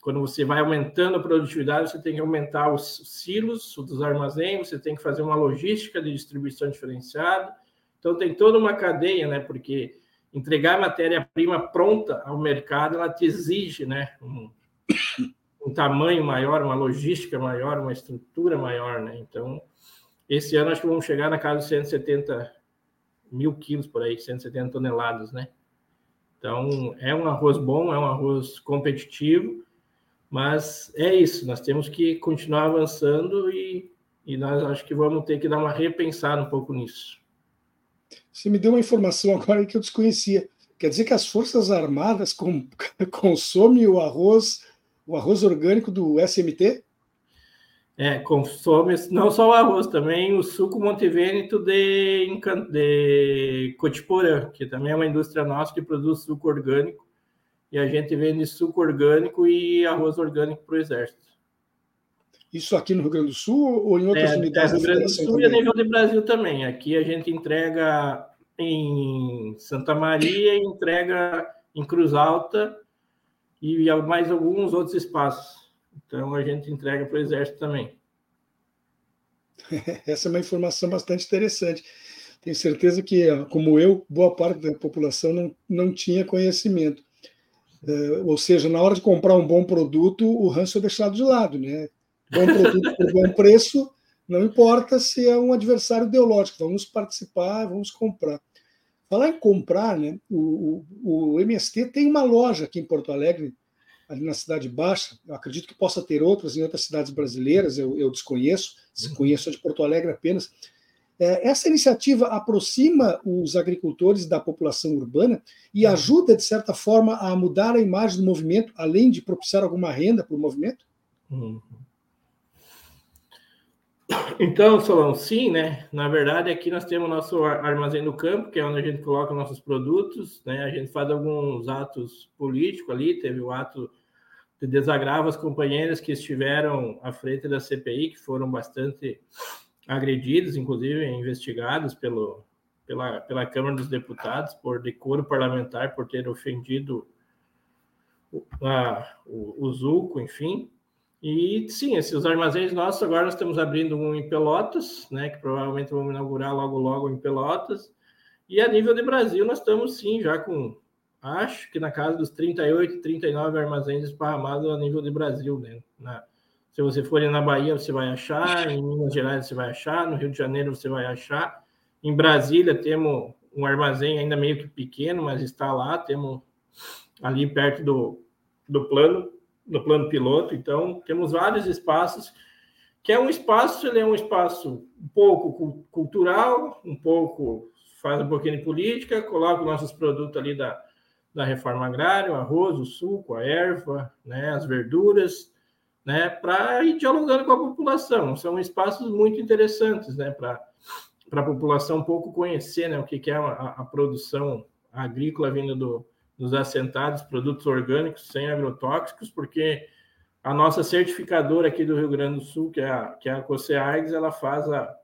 quando você vai aumentando a produtividade, você tem que aumentar os silos dos armazéns, você tem que fazer uma logística de distribuição diferenciada. Então, tem toda uma cadeia, né? Porque entregar matéria-prima pronta ao mercado, ela te exige, né? Um tamanho maior, uma logística maior, uma estrutura maior, né? Então, esse ano acho que vamos chegar na casa de 170 mil quilos por aí, 170 toneladas, né? Então, é um arroz bom, é um arroz competitivo, mas é isso, nós temos que continuar avançando e, e nós acho que vamos ter que dar uma repensada um pouco nisso. Você me deu uma informação agora que eu desconhecia. Quer dizer que as Forças Armadas consomem o arroz o arroz orgânico do SMT? É, consome não só o arroz, também o suco Montevêneto de, de Cotiporã, que também é uma indústria nossa que produz suco orgânico. E a gente vende suco orgânico e arroz orgânico para o Exército. Isso aqui no Rio Grande do Sul ou em outras é, unidades? É, no Rio Grande do Sul também? e a nível de Brasil também. Aqui a gente entrega em Santa Maria, entrega em Cruz Alta e mais alguns outros espaços. Então a gente entrega para o Exército também. Essa é uma informação bastante interessante. Tenho certeza que, como eu, boa parte da população não, não tinha conhecimento. Uh, ou seja, na hora de comprar um bom produto, o ranço é deixado de lado. Né? Bom produto por bom preço, não importa se é um adversário ideológico, vamos participar, vamos comprar. Falar em comprar, né? O, o, o, MST tem uma loja aqui em Porto Alegre, ali na Cidade Baixa. Eu acredito que possa ter outras em outras cidades brasileiras, eu, eu desconheço, uhum. conheço a de Porto Alegre apenas. É, essa iniciativa aproxima os agricultores da população urbana e uhum. ajuda, de certa forma, a mudar a imagem do movimento, além de propiciar alguma renda para o movimento? Uhum. Então, Solão, sim, né? Na verdade, aqui nós temos nosso armazém do campo, que é onde a gente coloca nossos produtos, né? A gente faz alguns atos políticos ali, teve o ato de desagravo às companheiras que estiveram à frente da CPI, que foram bastante agredidos, inclusive investigados pelo, pela, pela Câmara dos Deputados por decoro parlamentar, por ter ofendido a, o, o Zulco, enfim. E sim, esses armazéns nossos, agora nós estamos abrindo um em Pelotas, né, que provavelmente vamos inaugurar logo logo em Pelotas. E a nível de Brasil, nós estamos sim já com, acho que na casa dos 38, 39 armazéns esparramados a nível de Brasil, né, na, Se você for na Bahia, você vai achar, em Minas Gerais você vai achar, no Rio de Janeiro você vai achar. Em Brasília temos um armazém ainda meio que pequeno, mas está lá, temos ali perto do, do plano, do plano piloto. Então, temos vários espaços, que é um espaço, ele é um espaço um pouco cultural, um pouco faz um pouquinho de política, coloca os nossos produtos ali da, da reforma agrária, o arroz, o suco, a erva, né, as verduras, né, para ir dialogando com a população. São espaços muito interessantes, né, para a população um pouco conhecer, né, o que, que é a, a produção agrícola vindo do, dos assentados, produtos orgânicos sem agrotóxicos, porque a nossa certificadora aqui do Rio Grande do Sul, que é a, que é a COSEAGS, ela faz a,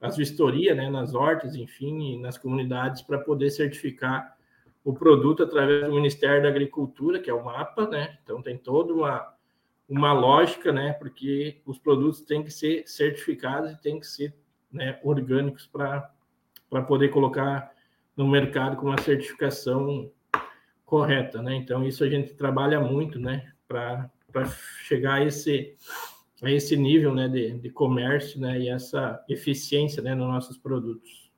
as vistorias né, nas hortas, enfim, nas comunidades, para poder certificar o produto através do Ministério da Agricultura, que é o MAPA, né? Então tem toda uma, uma lógica, né? Porque os produtos têm que ser certificados e têm que ser né, orgânicos para poder colocar no mercado com uma certificação correta, né? Então isso a gente trabalha muito, né? Para chegar a esse a esse nível né, de, de comércio né, e essa eficiência né, nos nossos produtos.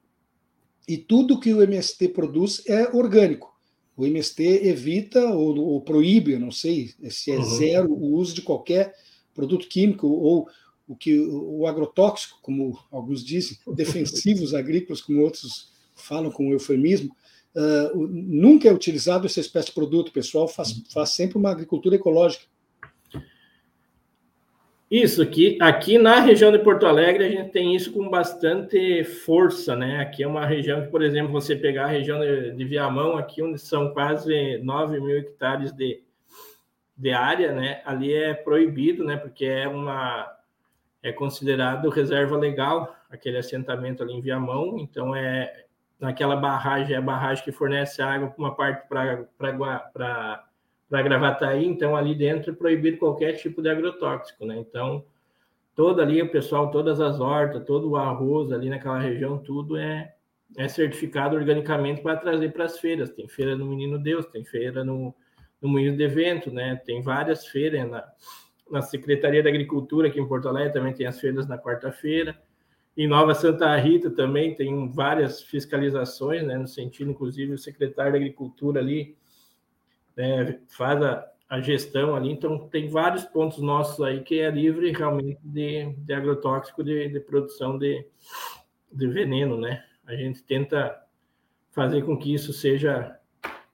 E tudo que o MST produz é orgânico. O MST evita ou, ou proíbe, não sei se é uhum. zero o uso de qualquer produto químico ou o que o agrotóxico, como alguns dizem, defensivos agrícolas, como outros falam com eufemismo, uh, nunca é utilizado essa espécie de produto. O pessoal faz, faz sempre uma agricultura ecológica. Isso aqui, aqui na região de Porto Alegre a gente tem isso com bastante força, né? Aqui é uma região que, por exemplo, você pegar a região de, de Viamão, aqui onde são quase 9 mil hectares de, de área, né? Ali é proibido, né? Porque é uma é considerado reserva legal aquele assentamento ali em Viamão, então é naquela barragem, é a barragem que fornece água para uma parte para para Gravataí, então ali dentro é proibido qualquer tipo de agrotóxico, né? Então, toda ali o pessoal, todas as hortas, todo o arroz ali naquela região, tudo é, é certificado organicamente para trazer para as feiras. Tem feira no Menino Deus, tem feira no, no Moinho de Evento, né? Tem várias feiras na, na Secretaria da Agricultura aqui em Porto Alegre, também tem as feiras na quarta-feira. Em Nova Santa Rita também tem várias fiscalizações, né? No sentido, inclusive, o secretário da Agricultura ali né, faz a, a, gestão ali, então tem vários pontos nossos aí que é livre realmente de, de agrotóxico, de, de produção de, de veneno, né? A gente tenta fazer com que isso seja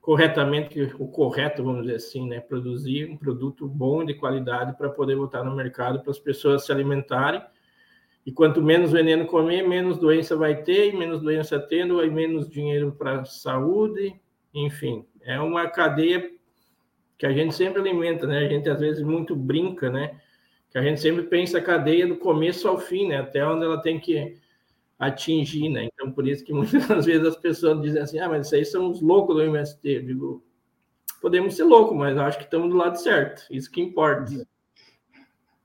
corretamente o correto, vamos dizer assim, né? Produzir um produto bom de qualidade para poder botar no mercado para as pessoas se alimentarem. E quanto menos veneno comer, menos doença vai ter, e menos doença tendo, aí menos dinheiro para saúde, enfim, é uma cadeia que a gente sempre alimenta, né? A gente às vezes muito brinca, né? Que a gente sempre pensa a cadeia do começo ao fim, né? Até onde ela tem que atingir, né? Então, por isso que muitas vezes as pessoas dizem assim, ah, mas isso aí são os loucos do MST. Eu digo, podemos ser loucos, mas acho que estamos do lado certo. Isso que importa.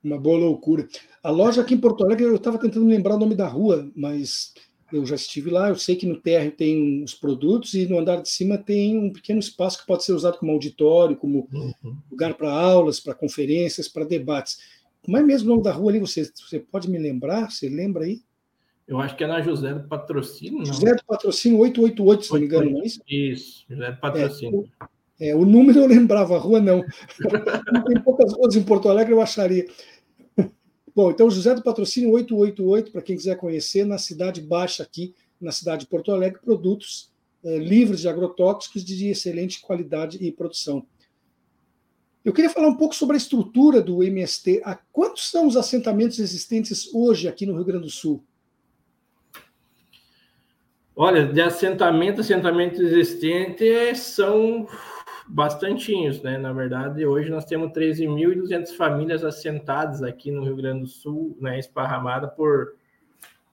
Uma boa loucura. A loja aqui em Porto Alegre, eu estava tentando lembrar o nome da rua, mas eu já estive lá, eu sei que no térreo tem os produtos e no andar de cima tem um pequeno espaço que pode ser usado como auditório, como uhum. lugar para aulas, para conferências, para debates. Como é mesmo o nome da rua ali? Você, você pode me lembrar? Você lembra aí? Eu acho que é na José do Patrocínio. Não. José do Patrocínio 888, se não me engano, não é isso? Isso, José do Patrocínio. É, é, o número eu lembrava, a rua não. tem poucas ruas em Porto Alegre, eu acharia. Bom, então José do Patrocínio 888, para quem quiser conhecer, na Cidade Baixa, aqui na cidade de Porto Alegre, produtos eh, livres de agrotóxicos de excelente qualidade e produção. Eu queria falar um pouco sobre a estrutura do MST. Quantos são os assentamentos existentes hoje aqui no Rio Grande do Sul? Olha, de assentamento, assentamento existente são bastantinhos, né? Na verdade, hoje nós temos 13.200 famílias assentadas aqui no Rio Grande do Sul, né? Esparramada por,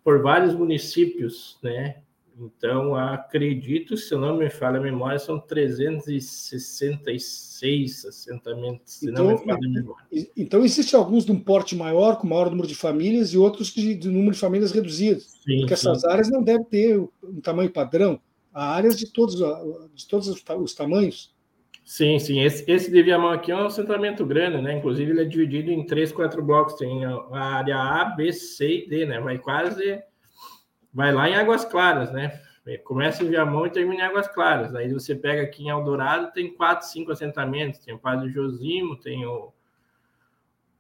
por vários municípios, né? Então, acredito, se não me falha a memória, são 366 assentamentos, se então, não me falha a memória. Então, existem alguns de um porte maior, com maior número de famílias, e outros de, de número de famílias reduzido. Sim, porque sim. essas áreas não devem ter um tamanho padrão. Há áreas de todos, de todos os, os tamanhos. Sim, sim. Esse, esse de Viamão aqui é um assentamento grande, né? Inclusive, ele é dividido em três, quatro blocos. Tem a área A, B, C e D, né? Vai quase. Vai lá em Águas Claras, né? Começa em Viamão e termina em Águas Claras. Aí você pega aqui em Eldorado, tem quatro, cinco assentamentos. Tem o Padre Josimo, tem o,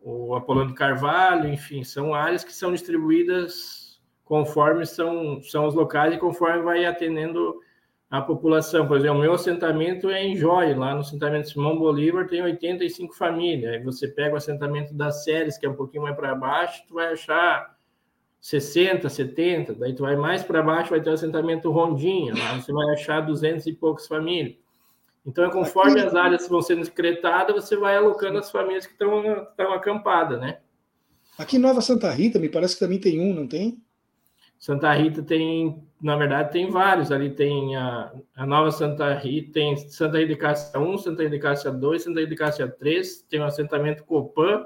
o Apolônio Carvalho, enfim, são áreas que são distribuídas conforme são, são os locais e conforme vai atendendo a população. Por exemplo, o meu assentamento é em Jóia, lá no assentamento Simão Bolívar tem 85 famílias. Aí você pega o assentamento das séries, que é um pouquinho mais para baixo, tu vai achar 60, 70. Daí tu vai mais para baixo, vai ter o assentamento Rondinha, lá você vai achar 200 e poucas famílias. Então, é conforme as áreas vão sendo secretadas, você vai alocando as famílias que estão acampadas, né? Aqui em Nova Santa Rita, me parece que também tem um, não tem? Santa Rita tem, na verdade, tem vários. Ali tem a, a Nova Santa Rita, tem Santa Rita de Cássia 1, Santa Rita de Cássia 2, Santa Rita de Cássia 3, tem o assentamento Copan,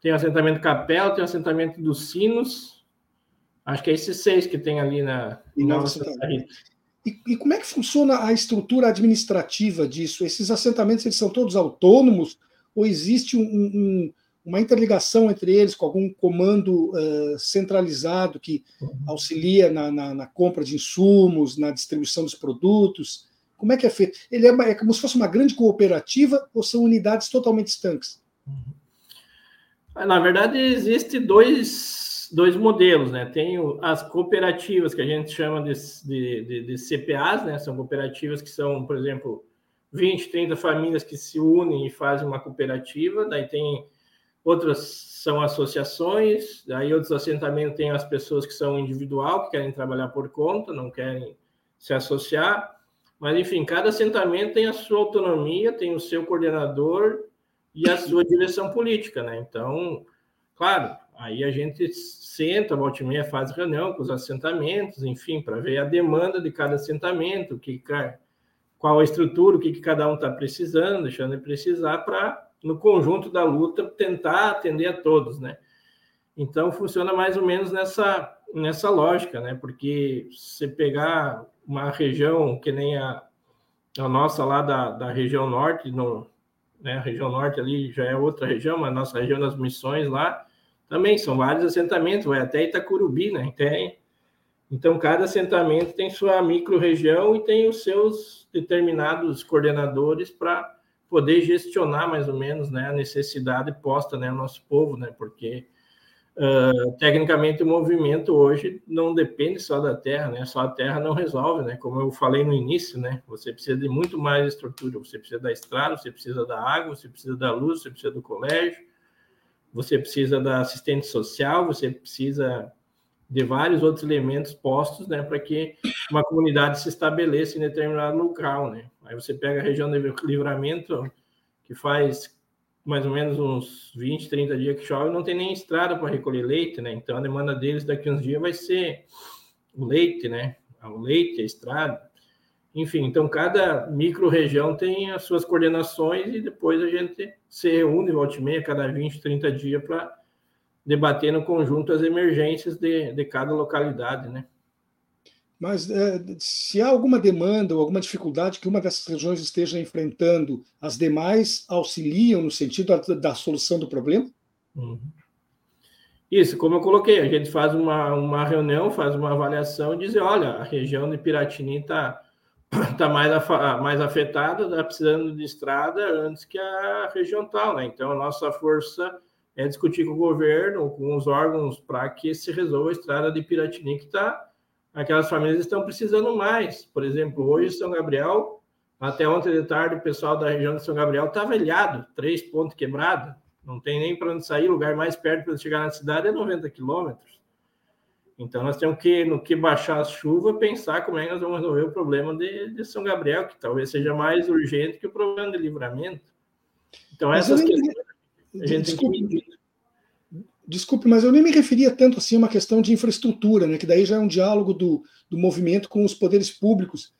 tem o assentamento Capela, tem o assentamento dos Sinos. Acho que é esses seis que tem ali na e Nova Santa, Rita. E, e, como é que funciona a estrutura administrativa disso? Esses assentamentos eles são todos autônomos ou existe um, um uma interligação entre eles com algum comando uh, centralizado que auxilia na, na, na, compra de insumos, na distribuição dos produtos? Como é que é feito? Ele é, é como se fosse uma grande cooperativa ou são unidades totalmente estanques? Uhum. Na verdade, existe dois, dois modelos, né? Tem as cooperativas que a gente chama de, de, de, CPAs, né? São cooperativas que são, por exemplo, 20, 30 famílias que se unem e fazem uma cooperativa, daí tem outras são associações, aí outros assentamentos têm as pessoas que são individual, que querem trabalhar por conta, não querem se associar, mas enfim, cada assentamento tem a sua autonomia, tem o seu coordenador e a sua direção política, né? Então, claro, aí a gente senta, volta e meia, faz reunião com os assentamentos, enfim, para ver a demanda de cada assentamento, que qual a estrutura, o que, que cada um está precisando, deixando de precisar para no conjunto da luta, tentar atender a todos, né? Então, funciona mais ou menos nessa, nessa lógica, né? Porque você pegar uma região que nem a, a nossa lá da, da região norte, no, né? A região norte ali já é outra região, mas a nossa região das missões lá também são vários assentamentos, vai até Itacurubi, né? Tem, então, cada assentamento tem sua micro-região e tem os seus determinados coordenadores para poder gestionar mais ou menos né, a necessidade posta né, no nosso povo, né, porque uh, tecnicamente o movimento hoje não depende só da terra, né, só a terra não resolve, né, como eu falei no início, né, você precisa de muito mais estrutura, você precisa da estrada, você precisa da água, você precisa da luz, você precisa do colégio, você precisa da assistente social, você precisa de vários outros elementos postos, né, para que uma comunidade se estabeleça em determinado local, né. Aí você pega a região de livramento, que faz mais ou menos uns 20, 30 dias que chove, não tem nem estrada para recolher leite, né. Então a demanda deles daqui uns dias vai ser o leite, né, o leite, a estrada. Enfim, então cada micro-região tem as suas coordenações e depois a gente se reúne, volta e meia, cada 20, 30 dias para debater no conjunto as emergências de, de cada localidade, né? Mas é, se há alguma demanda ou alguma dificuldade que uma dessas regiões esteja enfrentando, as demais auxiliam no sentido da, da solução do problema? Uhum. Isso, como eu coloquei, a gente faz uma, uma reunião, faz uma avaliação e diz, olha, a região de Piratini está tá mais, mais afetada, está precisando de estrada antes que a região tal, né? Então, a nossa força é discutir com o governo, com os órgãos, para que se resolva a estrada de Piratini, que está. Aquelas famílias estão precisando mais. Por exemplo, hoje São Gabriel, até ontem de tarde, o pessoal da região de São Gabriel está velhado, três pontos quebrados, não tem nem para onde sair, o lugar mais perto para chegar na cidade é 90 quilômetros. Então, nós temos que, no que baixar a chuva, pensar como é que nós vamos resolver o problema de, de São Gabriel, que talvez seja mais urgente que o problema de livramento. Então, essas questões desculpe, desculpe, mas eu nem me referia tanto assim a uma questão de infraestrutura, né, que daí já é um diálogo do, do movimento com os poderes públicos,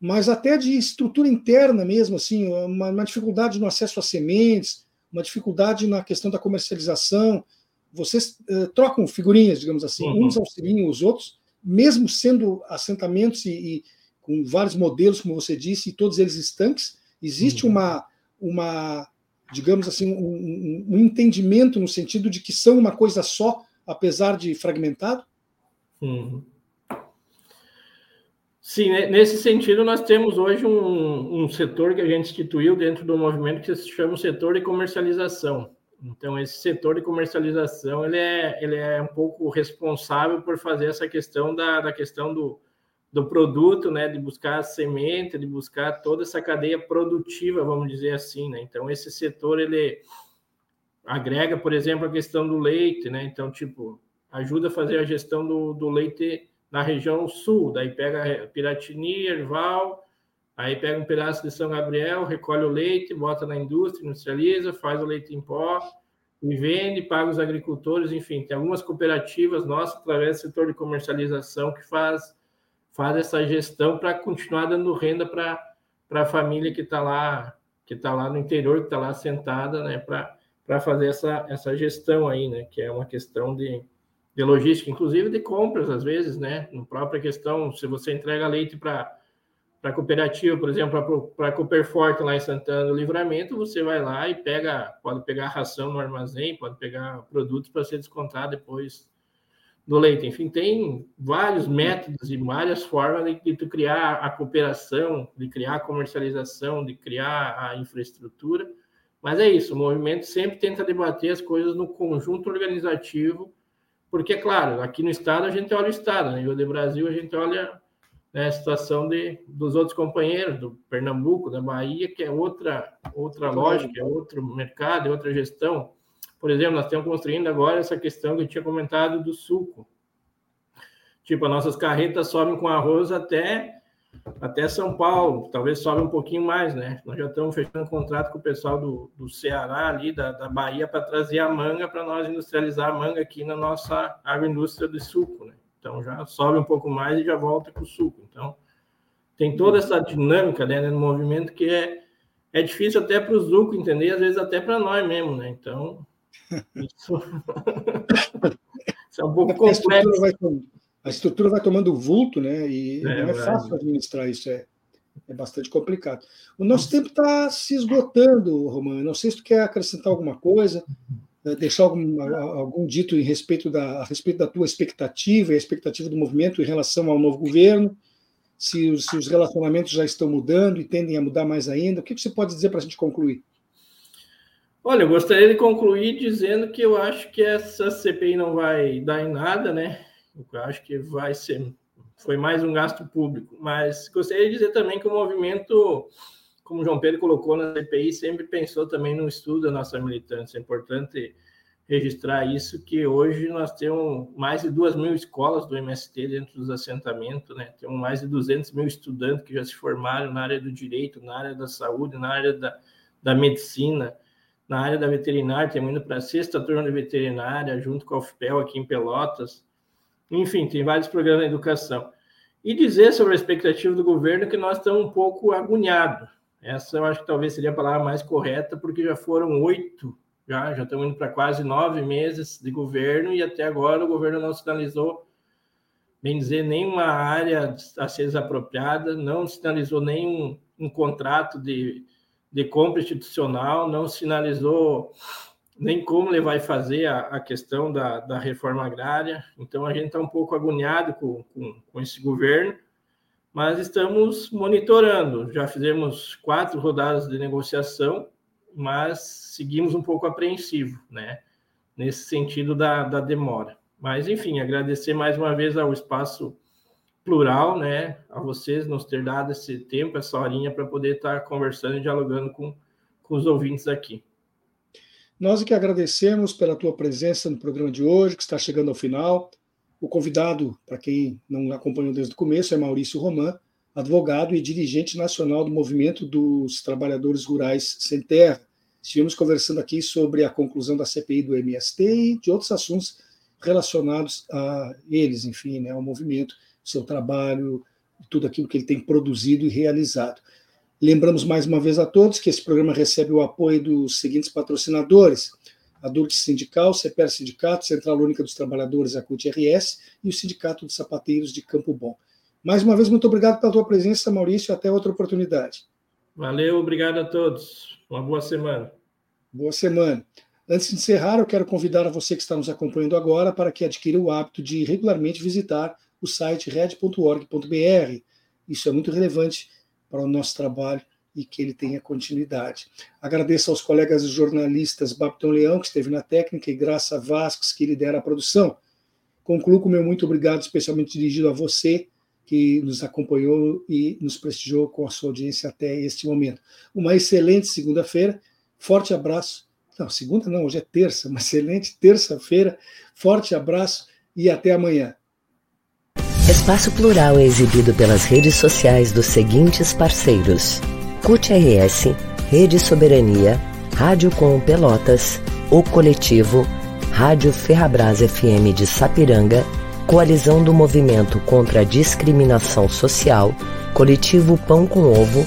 mas até de estrutura interna mesmo, assim, uma, uma dificuldade no acesso a sementes, uma dificuldade na questão da comercialização. Vocês uh, trocam figurinhas, digamos assim, uhum. uns auxiliam os outros, mesmo sendo assentamentos e, e, com vários modelos, como você disse, e todos eles estanques, Existe uhum. uma, uma digamos assim, um, um, entendimento no sentido de que são uma coisa só, apesar de fragmentado? Uhum. Sim, né, nesse sentido, nós temos hoje um, um, setor que a gente instituiu dentro do movimento que se chama o setor de comercialização. Então, esse setor de comercialização ele é, ele é um pouco responsável por fazer essa questão da, da questão do, do produto, né, de buscar a semente, de buscar toda essa cadeia produtiva, vamos dizer assim, né? Então esse setor ele agrega, por exemplo, a questão do leite, né? Então tipo ajuda a fazer a gestão do, do leite na região sul, daí pega Piratini, Erval, aí pega um pedaço de São Gabriel, recolhe o leite, bota na indústria, industrializa, faz o leite em pó e vende, paga os agricultores, enfim, tem algumas cooperativas nossas através do setor de comercialização que faz faz essa gestão para continuar dando renda para a família que está lá que está lá no interior, que está lá sentada, né, para fazer essa, essa gestão aí, né, que é uma questão de, de logística, inclusive de compras, às vezes, né, na própria questão, se você entrega leite para para cooperativa, por exemplo, para a Cooperforte lá em Santana do Livramento, você vai lá e pega, pode pegar ração no armazém, pode pegar produtos para ser descontado depois do leite. Enfim, tem vários métodos e várias formas de, de criar a cooperação, de criar a comercialização, de criar a infraestrutura. Mas é isso, o movimento sempre tenta debater as coisas no conjunto organizativo, porque, claro, aqui no Estado a gente olha o Estado, no nível do Brasil a gente olha né, a situação de, dos outros companheiros, do Pernambuco, da Bahia, que é outra, outra lógica, é outro mercado, é outra gestão. Por exemplo, nós estamos construindo agora essa questão que eu tinha comentado do suco. Tipo, as nossas carretas sobem com arroz até até São Paulo, talvez sobe um pouquinho mais, né? Nós já estamos fechando um contrato com o pessoal do, do Ceará ali, da, da Bahia, para trazer a manga para nós industrializar a manga aqui na nossa agroindústria de suco, né? Então já sobe um pouco mais e já volta com o suco. Então tem toda essa dinâmica né, no movimento que é, é difícil até para o Zuco entender, às vezes até para nós mesmo, né? Então isso, isso é um pouco complexo. A estrutura, vai, a estrutura vai tomando vulto, né? E é, não é fácil administrar isso, é, é bastante complicado. O nosso tempo está se esgotando, Romano. Não sei se tu quer acrescentar alguma coisa, né, deixar algum, algum dito em respeito da, a respeito da tua expectativa e a expectativa do movimento em relação ao novo governo. Se os, se os relacionamentos já estão mudando e tendem a mudar mais ainda, o que você pode dizer para a gente concluir? Olha, eu gostaria de concluir dizendo que eu acho que essa CPI não vai dar em nada, né? Eu acho que vai ser foi mais um gasto público, mas gostaria de dizer também que o movimento, como o João Pedro colocou na CPI, sempre pensou também no estudo da nossa militância. É importante registrar isso, que hoje nós temos mais de duas mil escolas do MST dentro dos assentamentos, né? Temos mais de 200 mil estudantes que já se formaram na área do direito, na área da saúde, na área da, da medicina, na área da veterinária, temos indo para a sexta turma de veterinária, junto com a UFPEL aqui em Pelotas. Enfim, tem vários programas de educação. E dizer sobre a expectativa do governo que nós estamos um pouco agoniados. Essa eu acho que talvez seria a palavra mais correta, porque já foram oito, já, já estamos indo para quase nove meses de governo e até agora o governo não sinalizou, bem dizer, nenhuma área a ser desapropriada, não sinalizou nenhum um contrato de de compra institucional, não sinalizou nem como ele vai fazer a, a questão da, da, reforma agrária. Então, a gente está um pouco agoniado com, com, com, esse governo, mas estamos monitorando. Já fizemos quatro rodadas de negociação, mas seguimos um pouco apreensivo, né? Nesse sentido da, da demora. Mas, enfim, agradecer mais uma vez ao espaço plural, né, a vocês nos ter dado esse tempo, essa horinha para poder estar conversando e dialogando com, com os ouvintes aqui. Nós é que agradecemos pela tua presença no programa de hoje, que está chegando ao final. O convidado, para quem não acompanhou desde o começo, é Maurício Roman, advogado e dirigente nacional do Movimento dos Trabalhadores Rurais Sem Terra. Estivemos conversando aqui sobre a conclusão da CPI do MST e de outros assuntos relacionados a eles, enfim, né, ao movimento seu trabalho, tudo aquilo que ele tem produzido e realizado. Lembramos mais uma vez a todos que esse programa recebe o apoio dos seguintes patrocinadores: a Dulce Sindical, CEPER Sindicato, Central Única dos Trabalhadores, a CUT-RS e o Sindicato dos Sapateiros de Campo Bom. Mais uma vez, muito obrigado pela tua presença, Maurício, até outra oportunidade. Valeu, obrigado a todos. Uma boa semana. Boa semana. Antes de encerrar, eu quero convidar a você que está nos acompanhando agora para que adquira o hábito de regularmente visitar o site red.org.br. Isso é muito relevante para o nosso trabalho e que ele tenha continuidade. Agradeço aos colegas jornalistas Babton Leão, que esteve na técnica, e Graça Vasques, que lidera a produção. Concluo com meu muito obrigado, especialmente dirigido a você, que nos acompanhou e nos prestigiou com a sua audiência até este momento. Uma excelente segunda-feira, forte abraço não, segunda não, hoje é terça, uma excelente terça-feira. Forte abraço e até amanhã. Espaço Plural é exibido pelas redes sociais dos seguintes parceiros: CUT RS, Rede Soberania, Rádio Com Pelotas, O Coletivo, Rádio Ferrabras FM de Sapiranga, Coalizão do Movimento contra a Discriminação Social, Coletivo Pão com Ovo